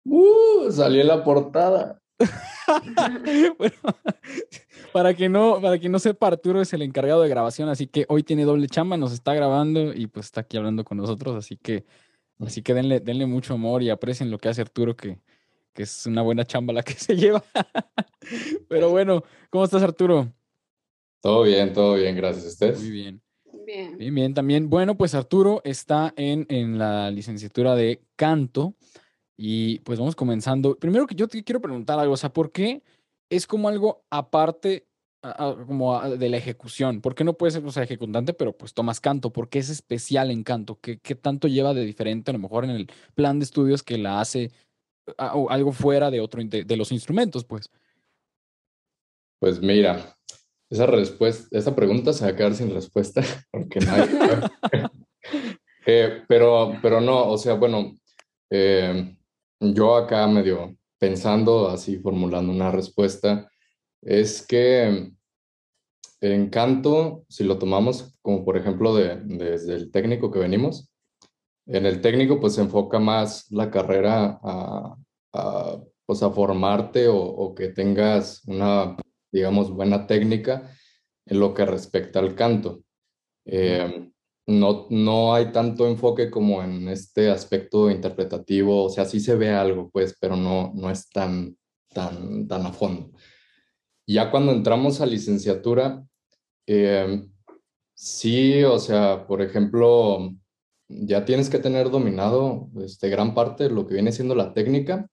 Uh, salió en la portada. bueno, para que no, para que no sepa, Arturo es el encargado de grabación, así que hoy tiene doble chamba, nos está grabando y pues está aquí hablando con nosotros, así que, así que denle, denle mucho amor y aprecien lo que hace Arturo, que, que es una buena chamba la que se lleva. Pero bueno, ¿cómo estás, Arturo? Todo bien, todo bien, gracias a usted. Muy bien. Bien. Bien, bien, también. Bueno, pues Arturo está en, en la licenciatura de canto y pues vamos comenzando. Primero que yo te quiero preguntar algo, o sea, ¿por qué es como algo aparte como de la ejecución? ¿Por qué no puedes ser, o sea, ejecutante, pero pues tomas canto? ¿Por qué es especial en canto? ¿Qué, ¿Qué tanto lleva de diferente a lo mejor en el plan de estudios que la hace algo fuera de otro de, los instrumentos, pues. Pues mira, esa respuesta, esa pregunta se va a quedar sin respuesta porque no eh, pero, pero no, o sea, bueno, eh, yo acá medio pensando así, formulando una respuesta, es que en canto, si lo tomamos como por ejemplo de, desde el técnico que venimos, en el técnico, pues se enfoca más la carrera a, pues a formarte o, que tengas una, digamos, buena técnica en lo que respecta al canto. Eh, no, no hay tanto enfoque como en este aspecto interpretativo, o sea, sí se ve algo, pues, pero no, no es tan, tan, tan a fondo. Ya cuando entramos a licenciatura, eh, sí, o sea, por ejemplo, ya tienes que tener dominado este, gran parte de lo que viene siendo la técnica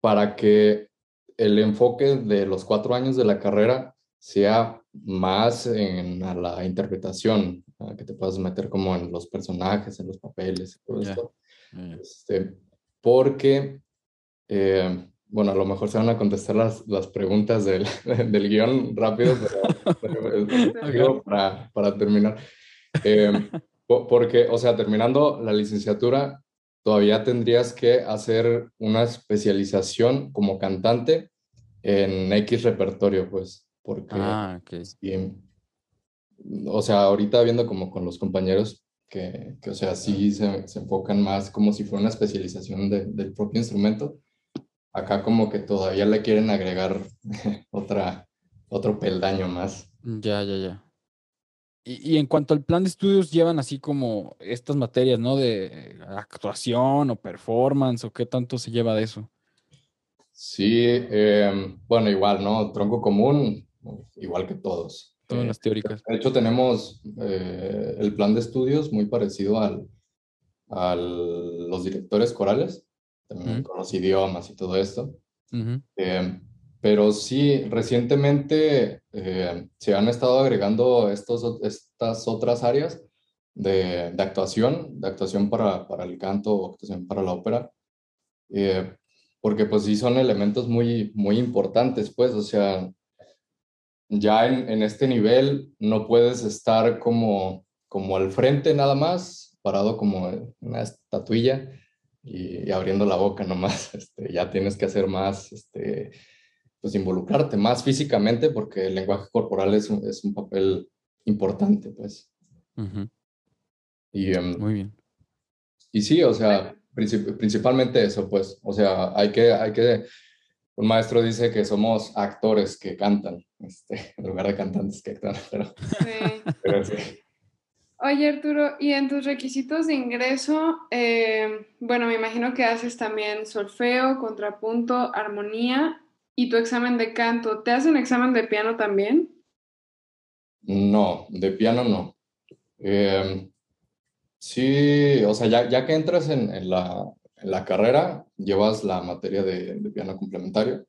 para que el enfoque de los cuatro años de la carrera sea más en la interpretación, que te puedas meter como en los personajes, en los papeles, todo esto. Este, porque, eh, bueno, a lo mejor se van a contestar las, las preguntas del, del guion rápido, pero, para, para, terminar. Eh, porque, o sea, terminando la licenciatura, todavía tendrías que hacer una especialización como cantante en X repertorio, pues, porque... Ah, o sea, ahorita viendo como con los compañeros que, que o sea, sí se, se, enfocan más como si fuera una especialización del propio instrumento. Acá como que todavía le quieren agregar otra, otro peldaño más. Ya, ya, ya. Y, en cuanto al plan de estudios, llevan así como estas materias, ¿no? De actuación o performance, o qué tanto se lleva de eso. Sí, em, bueno, igual, ¿no? Tronco común, igual que todos. Todas las teóricas. De hecho, tenemos eh, el plan de estudios muy parecido al, a los directores corales, también con los idiomas y todo esto. Pero sí, recientemente eh, se han estado agregando estos, estas otras áreas de, de actuación, de actuación para, para, el canto o actuación para la ópera, eh, porque pues sí son elementos muy, muy importantes, pues, o sea, ya en, en, este nivel no puedes estar como, como al frente nada más, parado como una estatuilla y, y abriendo la boca nomás, este, ya tienes que hacer más, este, pues involucrarte más físicamente porque el lenguaje corporal es un, es un papel importante, pues. y, em, Muy bien. Y sí, o sea, principalmente eso, pues, o sea, hay que, hay que un maestro dice que somos actores que cantan, este, en lugar de cantantes que actúan, pero, pero sí. Oye, Arturo, y en tus requisitos de ingreso, eh, bueno, me imagino que haces también solfeo, contrapunto, armonía y tu examen de canto. ¿Te hacen examen de piano también? No, de piano no. Em, sí, o sea, ya, ya que entras en, la, en, la, carrera, llevas la materia de, piano complementario.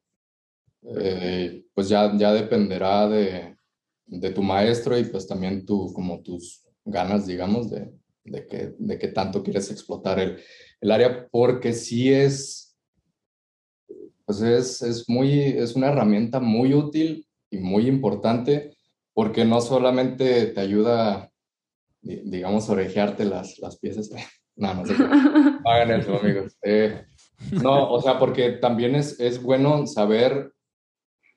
Eh, pues ya, ya dependerá de, de tu maestro y pues también tú, como tus ganas, digamos, de, de, que, de qué tanto quieres explotar el, el, área, porque sí es, pues es, es, muy, es una herramienta muy útil y muy importante, porque no solamente te ayuda, digamos, a orejearte las, las piezas, no, no sé, hagan eso, amigos. Eh, no, o sea, porque también es, es bueno saber,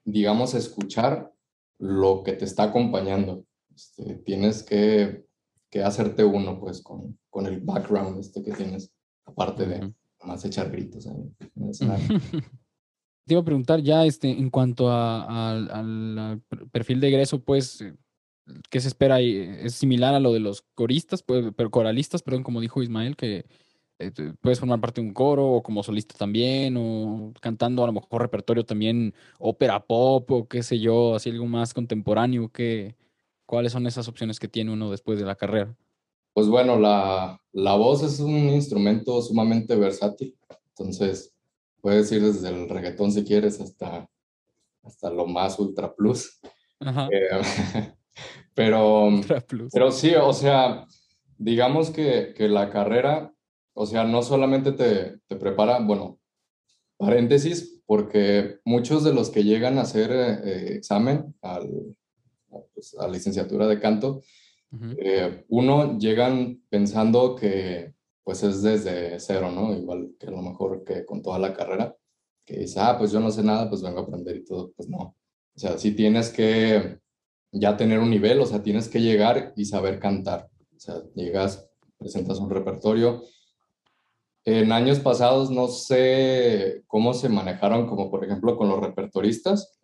digamos, escuchar lo que te está acompañando. Este, tienes que que hacerte uno, pues, con, con el background este que tienes, aparte de más echar gritos en Te iba a preguntar ya, este, en cuanto al perfil de egreso, pues, ¿qué se espera? ¿Es similar a lo de los coristas, pues, pero coralistas, perdón, como dijo Ismael, que eh, puedes formar parte de un coro o como solista también, o cantando a lo mejor repertorio también, ópera pop o qué sé yo, así algo más contemporáneo que, ¿Cuáles son esas opciones que tiene uno después de la carrera? Pues bueno, la, la voz es un instrumento sumamente versátil. Entonces, puedes ir desde el reggaetón si quieres hasta, hasta lo más ultra plus. Eh, pero, pero sí, o sea, digamos que, que, la carrera, o sea, no solamente te, te, prepara, bueno, paréntesis, porque muchos de los que llegan a hacer eh, examen al, pues, a licenciatura de canto, eh, uno llegan pensando que pues es desde cero, ¿no? Igual que a lo mejor que con toda la carrera, que dice, ah, pues yo no sé nada, pues vengo a aprender y todo, pues no. O sea, sí tienes que ya tener un nivel, o sea, tienes que llegar y saber cantar. O sea, llegas, presentas un repertorio. En años pasados no sé cómo se manejaron, como por ejemplo con los repertoristas,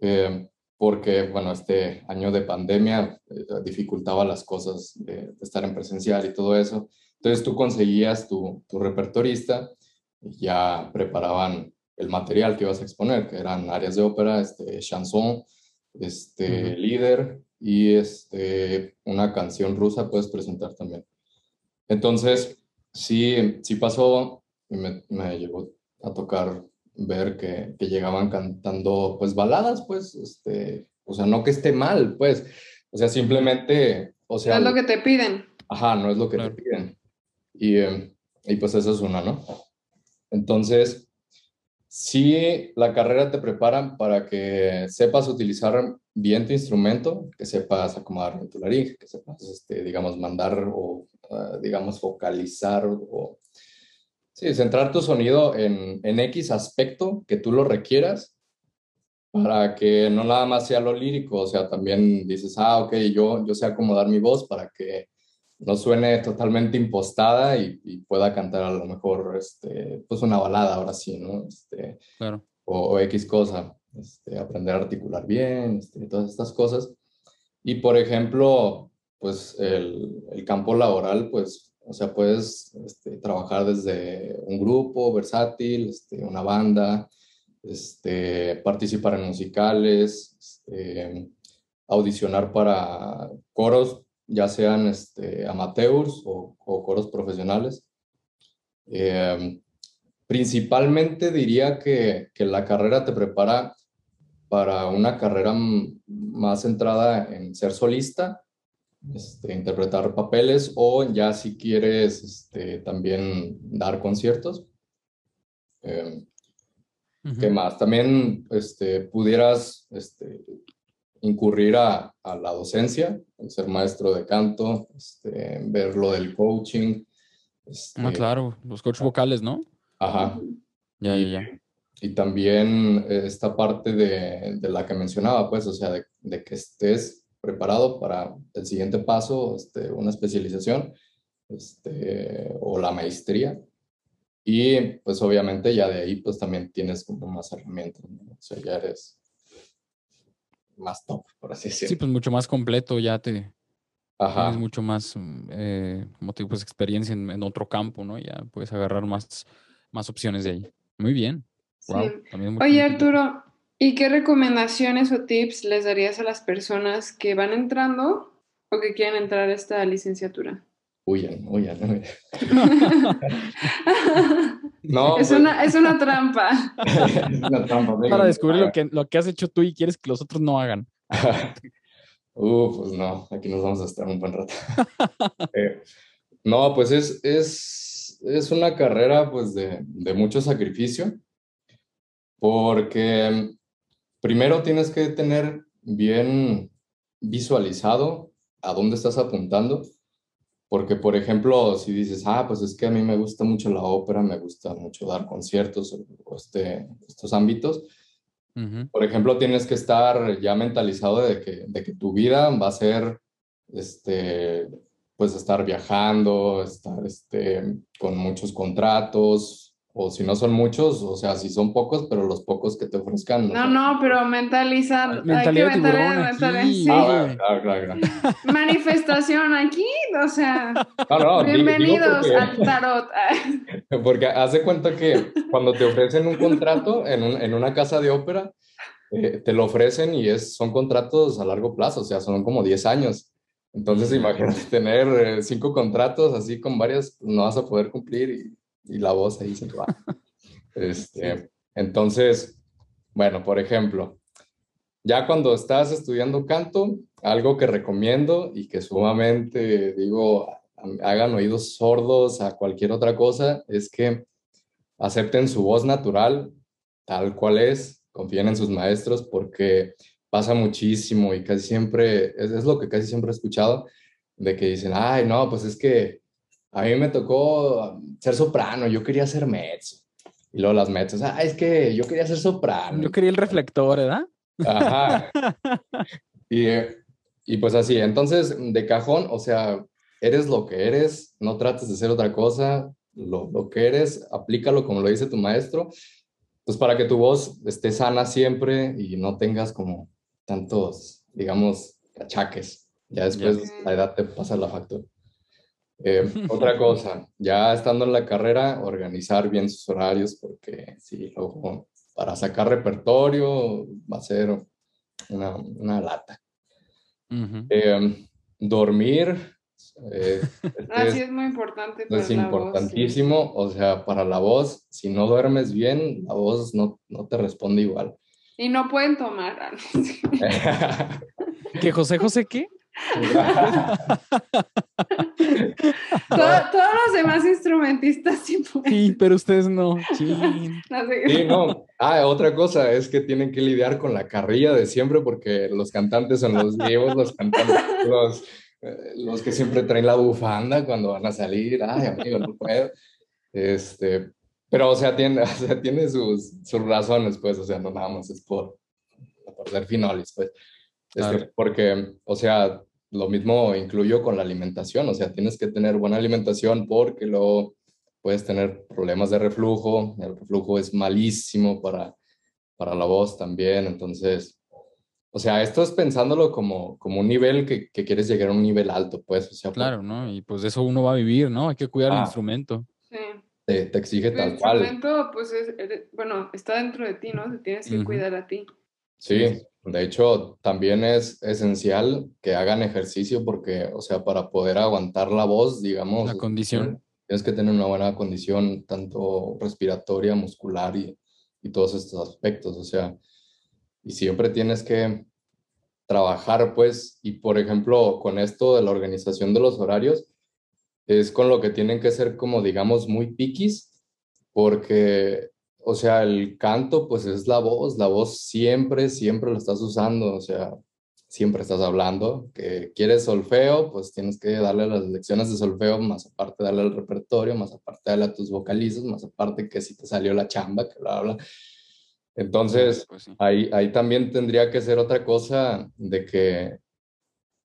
eh, porque, bueno, este año de pandemia eh, dificultaba las cosas de, estar en presencial y todo eso. Entonces tú conseguías tu, tu repertorista y ya preparaban el material que ibas a exponer, que eran áreas de ópera, este, chanson, este, líder y este, una canción rusa puedes presentar también. Entonces, sí, sí pasó, me, me llegó a tocar ver que, que, llegaban cantando pues baladas, pues, este, o sea, no que esté mal, pues, o sea, simplemente, o sea... No es lo que te piden. Ajá, no es lo que te piden. Y, em, y pues eso es una, ¿no? Entonces, sí, la carrera te prepara para que sepas utilizar bien tu instrumento, que sepas acomodar en tu laringe, que sepas, este, digamos, mandar o, ah, digamos, focalizar o Sí, centrar tu sonido en, en X aspecto que tú lo requieras para que no nada más sea lo lírico, o sea, también dices, ah, ok, yo, yo sé acomodar mi voz para que no suene totalmente impostada y, pueda cantar a lo mejor, este, pues una balada ahora sí, ¿no? Este, claro. O, X cosa, este, aprender a articular bien, este, todas estas cosas. Y por ejemplo, pues el, el campo laboral, pues o sea, puedes este, trabajar desde un grupo versátil, este, una banda, este, participar en musicales, este, audicionar para coros, ya sean este, amateurs o, coros profesionales. Em, principalmente diría que, que, la carrera te prepara para una carrera más centrada en ser solista este, interpretar papeles o ya si quieres este, también dar conciertos. Eh, ¿Qué más? También este, pudieras este, incurrir a, a, la docencia, ser maestro de canto, este, ver lo del coaching. ah, claro, los coaches vocales, ¿no? Ajá. Ya, ya, ya. Y también esta parte de, de, la que mencionaba, pues, o sea, de, de que estés preparado para el siguiente paso, este, una especialización este, o la maestría. Y pues obviamente ya de ahí pues también tienes como más herramientas, ¿no? o sea, ya eres más top, por así decirlo. Sí, pues mucho más completo, ya te Ajá. tienes mucho más, mm, eh, como te digo, pues experiencia en, en otro campo, ¿no? Ya puedes agarrar más, más opciones de ahí. Muy bien. Wow, Oye, Arturo, ¿y qué recomendaciones o tips les darías a las personas que van entrando o que quieren entrar a esta licenciatura? Huyan, huyan. No, es, pues- una, es una trampa. es una trampa, venga, Para descubrir lo que, lo que has hecho tú y quieres que los otros no hagan. Uh, pues no, aquí nos vamos a estar un buen rato. Eh, no, pues es, es, es una carrera pues de, de mucho sacrificio, porque primero tienes que tener bien visualizado a dónde estás apuntando, porque por ejemplo, si dices, ah, pues es que a mí me gusta mucho la ópera, me gusta mucho dar conciertos o, este, estos ámbitos, Ujú. por ejemplo, tienes que estar ya mentalizado de que, de que tu vida va a ser, este, pues estar viajando, estar este, con muchos contratos, o si no son muchos, o sea, si son pocos, pero los pocos que te ofrezcan. No, no, pero mentalizar. hay que mentalizar- aquí. sí. Ah, claro, claro, claro. Manifestación aquí, o sea, No, no, bienvenidos porque- al tarot. Porque haz de cuenta que cuando te ofrecen un contrato en, un- en una casa de ópera, eh, te lo ofrecen y es, son contratos a largo plazo, o sea, son como 10 años. Entonces, imagínate tener eh, cinco contratos así con varias, no vas a poder cumplir y, y la voz ahí se va. Este, entonces, bueno, por ejemplo, ya cuando estás estudiando canto, algo que recomiendo y que sumamente digo, hagan oídos sordos a cualquier otra cosa, es que acepten su voz natural tal cual es, confíen en sus maestros porque pasa muchísimo y casi siempre, es, es lo que casi siempre he escuchado, de que dicen, ay, no, pues es que a mí me tocó ser soprano, yo quería ser mezzo. Y luego las mezzos, ah, es que yo quería ser soprano. Yo quería el reflector, ¿verdad? Ajá. Y, eh, y pues así, entonces, de cajón, o sea, eres lo que eres, no trates de ser otra cosa, lo, lo que eres, aplícalo como lo dice tu maestro, pues para que tu voz esté sana siempre y no tengas como tantos, digamos, achaques. Ya después Ya. la edad te pasa la factura. Eh, otra cosa, ya estando en la carrera, organizar bien sus horarios, porque sí, luego para sacar repertorio va a ser una, una lata. Eh, dormir eh, Ah, es, sí, es muy importante para es la voz, sí. importantísimo, o sea, para la voz, si no duermes bien, la voz no, no te responde igual. Y no pueden tomar. ah. ¿Que José José qué? Todo- todos los demás instrumentistas sí pueden. Sí, pero ustedes no. Chin. No sé. Sí, no. Ah, otra cosa es que tienen que lidiar con la carrilla de siempre porque los cantantes son los vivos, los cantantes, los, eh, los que siempre traen la bufanda cuando van a salir. Ay, amigo, no puedo. Este, pero, o sea, tiene, o sea, tiene sus, sus razones, pues, o sea, no nada más es por, por ser finolis, pues. Este, porque, o sea, lo mismo incluyo con la alimentación, o sea, tienes que tener buena alimentación porque luego puedes tener problemas de reflujo, el reflujo es malísimo para, para la voz también, entonces, o sea, esto es pensándolo como, como un nivel que, que quieres llegar a un nivel alto, pues, o sea, Claro, ¿no? Y pues de eso uno va a vivir, ¿no? Hay que cuidar el Ah. instrumento. Sí. te, te exige Tu tal cual. instrumento, pues, es, bueno, está dentro de ti, ¿no? Te tienes que Ujú. cuidar a ti. Sí, de hecho, también es esencial que hagan ejercicio porque, o sea, para poder aguantar la voz, digamos, La condición. tienes que tener una buena condición, tanto respiratoria, muscular y, y todos estos aspectos, o sea, y siempre tienes que trabajar, pues, y por ejemplo, con esto de la organización de los horarios, es con lo que tienen que ser como, digamos, muy piquis, porque, o sea, el canto, pues es la voz, la voz siempre, siempre lo estás usando, o sea, siempre estás hablando, que quieres solfeo, pues tienes que darle las lecciones de solfeo, más aparte darle el repertorio, más aparte darle a tus vocalizos, más aparte que si te salió la chamba, que bla, bla. Entonces, Pues sí. Ahí, ahí también tendría que ser otra cosa de que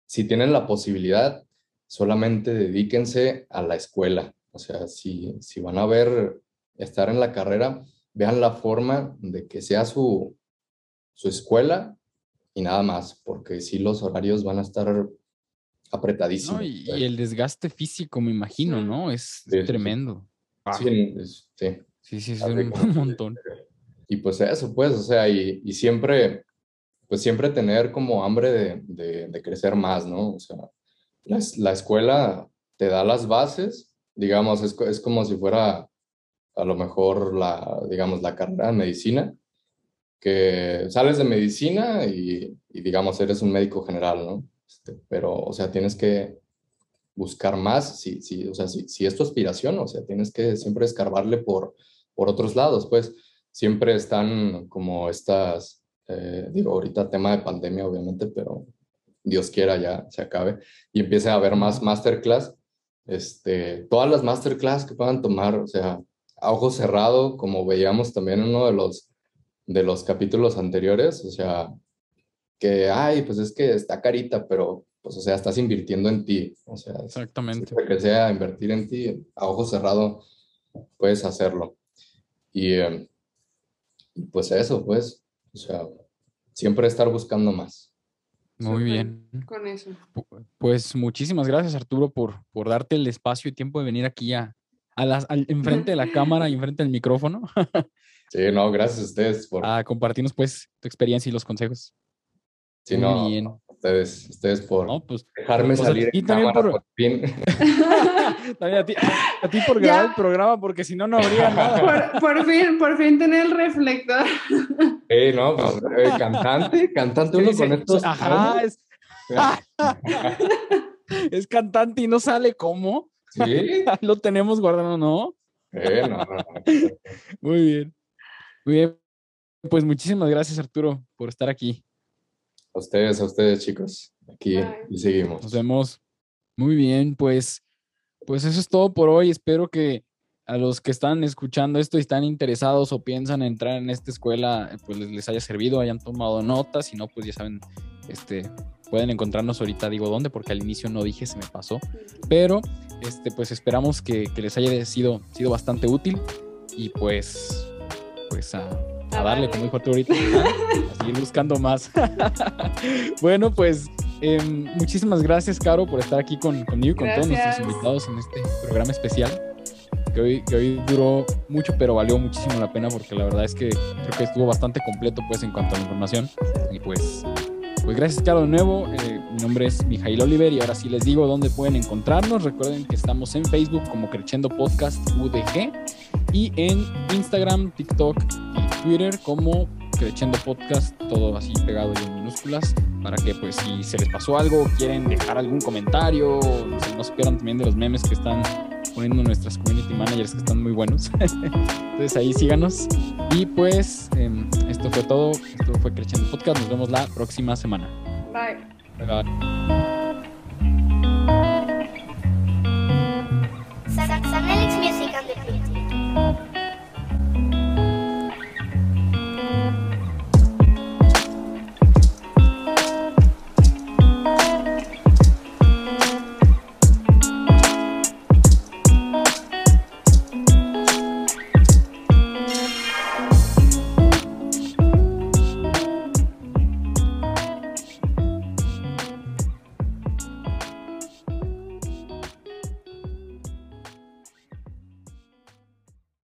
si tienen la posibilidad, solamente dedíquense a la escuela. O sea, si, si van a ver estar en la carrera, vean la forma de que sea su, su escuela y nada más, porque si los horarios van a estar apretadísimos. y, el desgaste físico, me imagino, ¿no? Es tremendo. Sí, sí. Sí, sí, es un, montón. Y pues eso, pues, o sea, y, y siempre, pues siempre tener como hambre de, de, de crecer más, ¿no? O sea, la, la, escuela te da las bases, digamos, es, es como si fuera a lo mejor la, digamos, la carrera de medicina, que sales de medicina y, y digamos, eres un médico general, ¿no? Este, pero, o sea, tienes que buscar más, si, si, o sea, si, si es tu aspiración, o sea, tienes que siempre escarbarle por, por otros lados, pues siempre están como estas, eh, digo, ahorita tema de pandemia, obviamente, pero Dios quiera ya se acabe y empiece a haber más masterclass, este, todas las masterclass que puedan tomar, o sea, a ojo cerrado, como veíamos también en uno de los, de los capítulos anteriores, o sea, que, ay, pues es que está carita, pero, pues, o sea, estás invirtiendo en ti, o sea, exactamente. Que sea invertir en ti, a ojo cerrado, puedes hacerlo. Y eh, pues eso, pues, o sea, siempre estar buscando más. Muy bien. Con eso. Pues muchísimas gracias, Arturo, por, por darte el espacio y tiempo de venir aquí a, a las, enfrente de la cámara y enfrente del micrófono. sí, no, gracias a ustedes por... A compartirnos, pues, tu experiencia y los consejos. Sí, Muy no, bien. Ustedes, ustedes por pues, dejarme pues, salir en cámara por, por fin. también a ti, a ti por grabar el programa, porque si no, no habría nada. Por, por, fin, por fin tener el reflector. Eh, no, pues, eh, cantante, cantante uno con estos. Ajá, es, es cantante y no sale cómo. Sí. Lo tenemos guardado, ¿no? Eh, no, no. Muy bien. Muy bien. Pues muchísimas gracias, Arturo, por estar aquí. A ustedes, a ustedes, chicos. Aquí y seguimos. Nos vemos. Muy bien, pues, pues eso es todo por hoy. Espero que a los que están escuchando esto y están interesados o piensan entrar en esta escuela, pues les, haya servido, hayan tomado notas. Si no, pues ya saben, este, pueden encontrarnos ahorita, digo dónde, porque al inicio no dije, se me pasó. Pero, este, pues esperamos que, les haya sido, sido bastante útil. Y pues, pues a a darle, como dijo tú ahorita, a seguir buscando más. bueno, pues em, muchísimas gracias, Caro, por estar aquí con, conmigo y con todos nuestros invitados en este programa especial. Que hoy, que hoy duró mucho, pero valió muchísimo la pena porque la verdad es que creo que estuvo bastante completo pues en cuanto a la información. Y pues, pues gracias, Caro, de nuevo. Eh, mi nombre es Mijail Oliver y ahora sí les digo dónde pueden encontrarnos. Recuerden que estamos en Facebook como Creciendo Podcast UDG y en Instagram, TikTok y Twitter como Creciendo Podcast, todo así pegado y en minúsculas, para que pues si se les pasó algo, quieren dejar algún comentario, no se pierdan también de los memes que están poniendo nuestras community managers que están muy buenos. Entonces ahí síganos. Y pues em, esto fue todo, esto fue Creciendo Podcast, nos vemos la próxima semana. Bye. Bye. bye.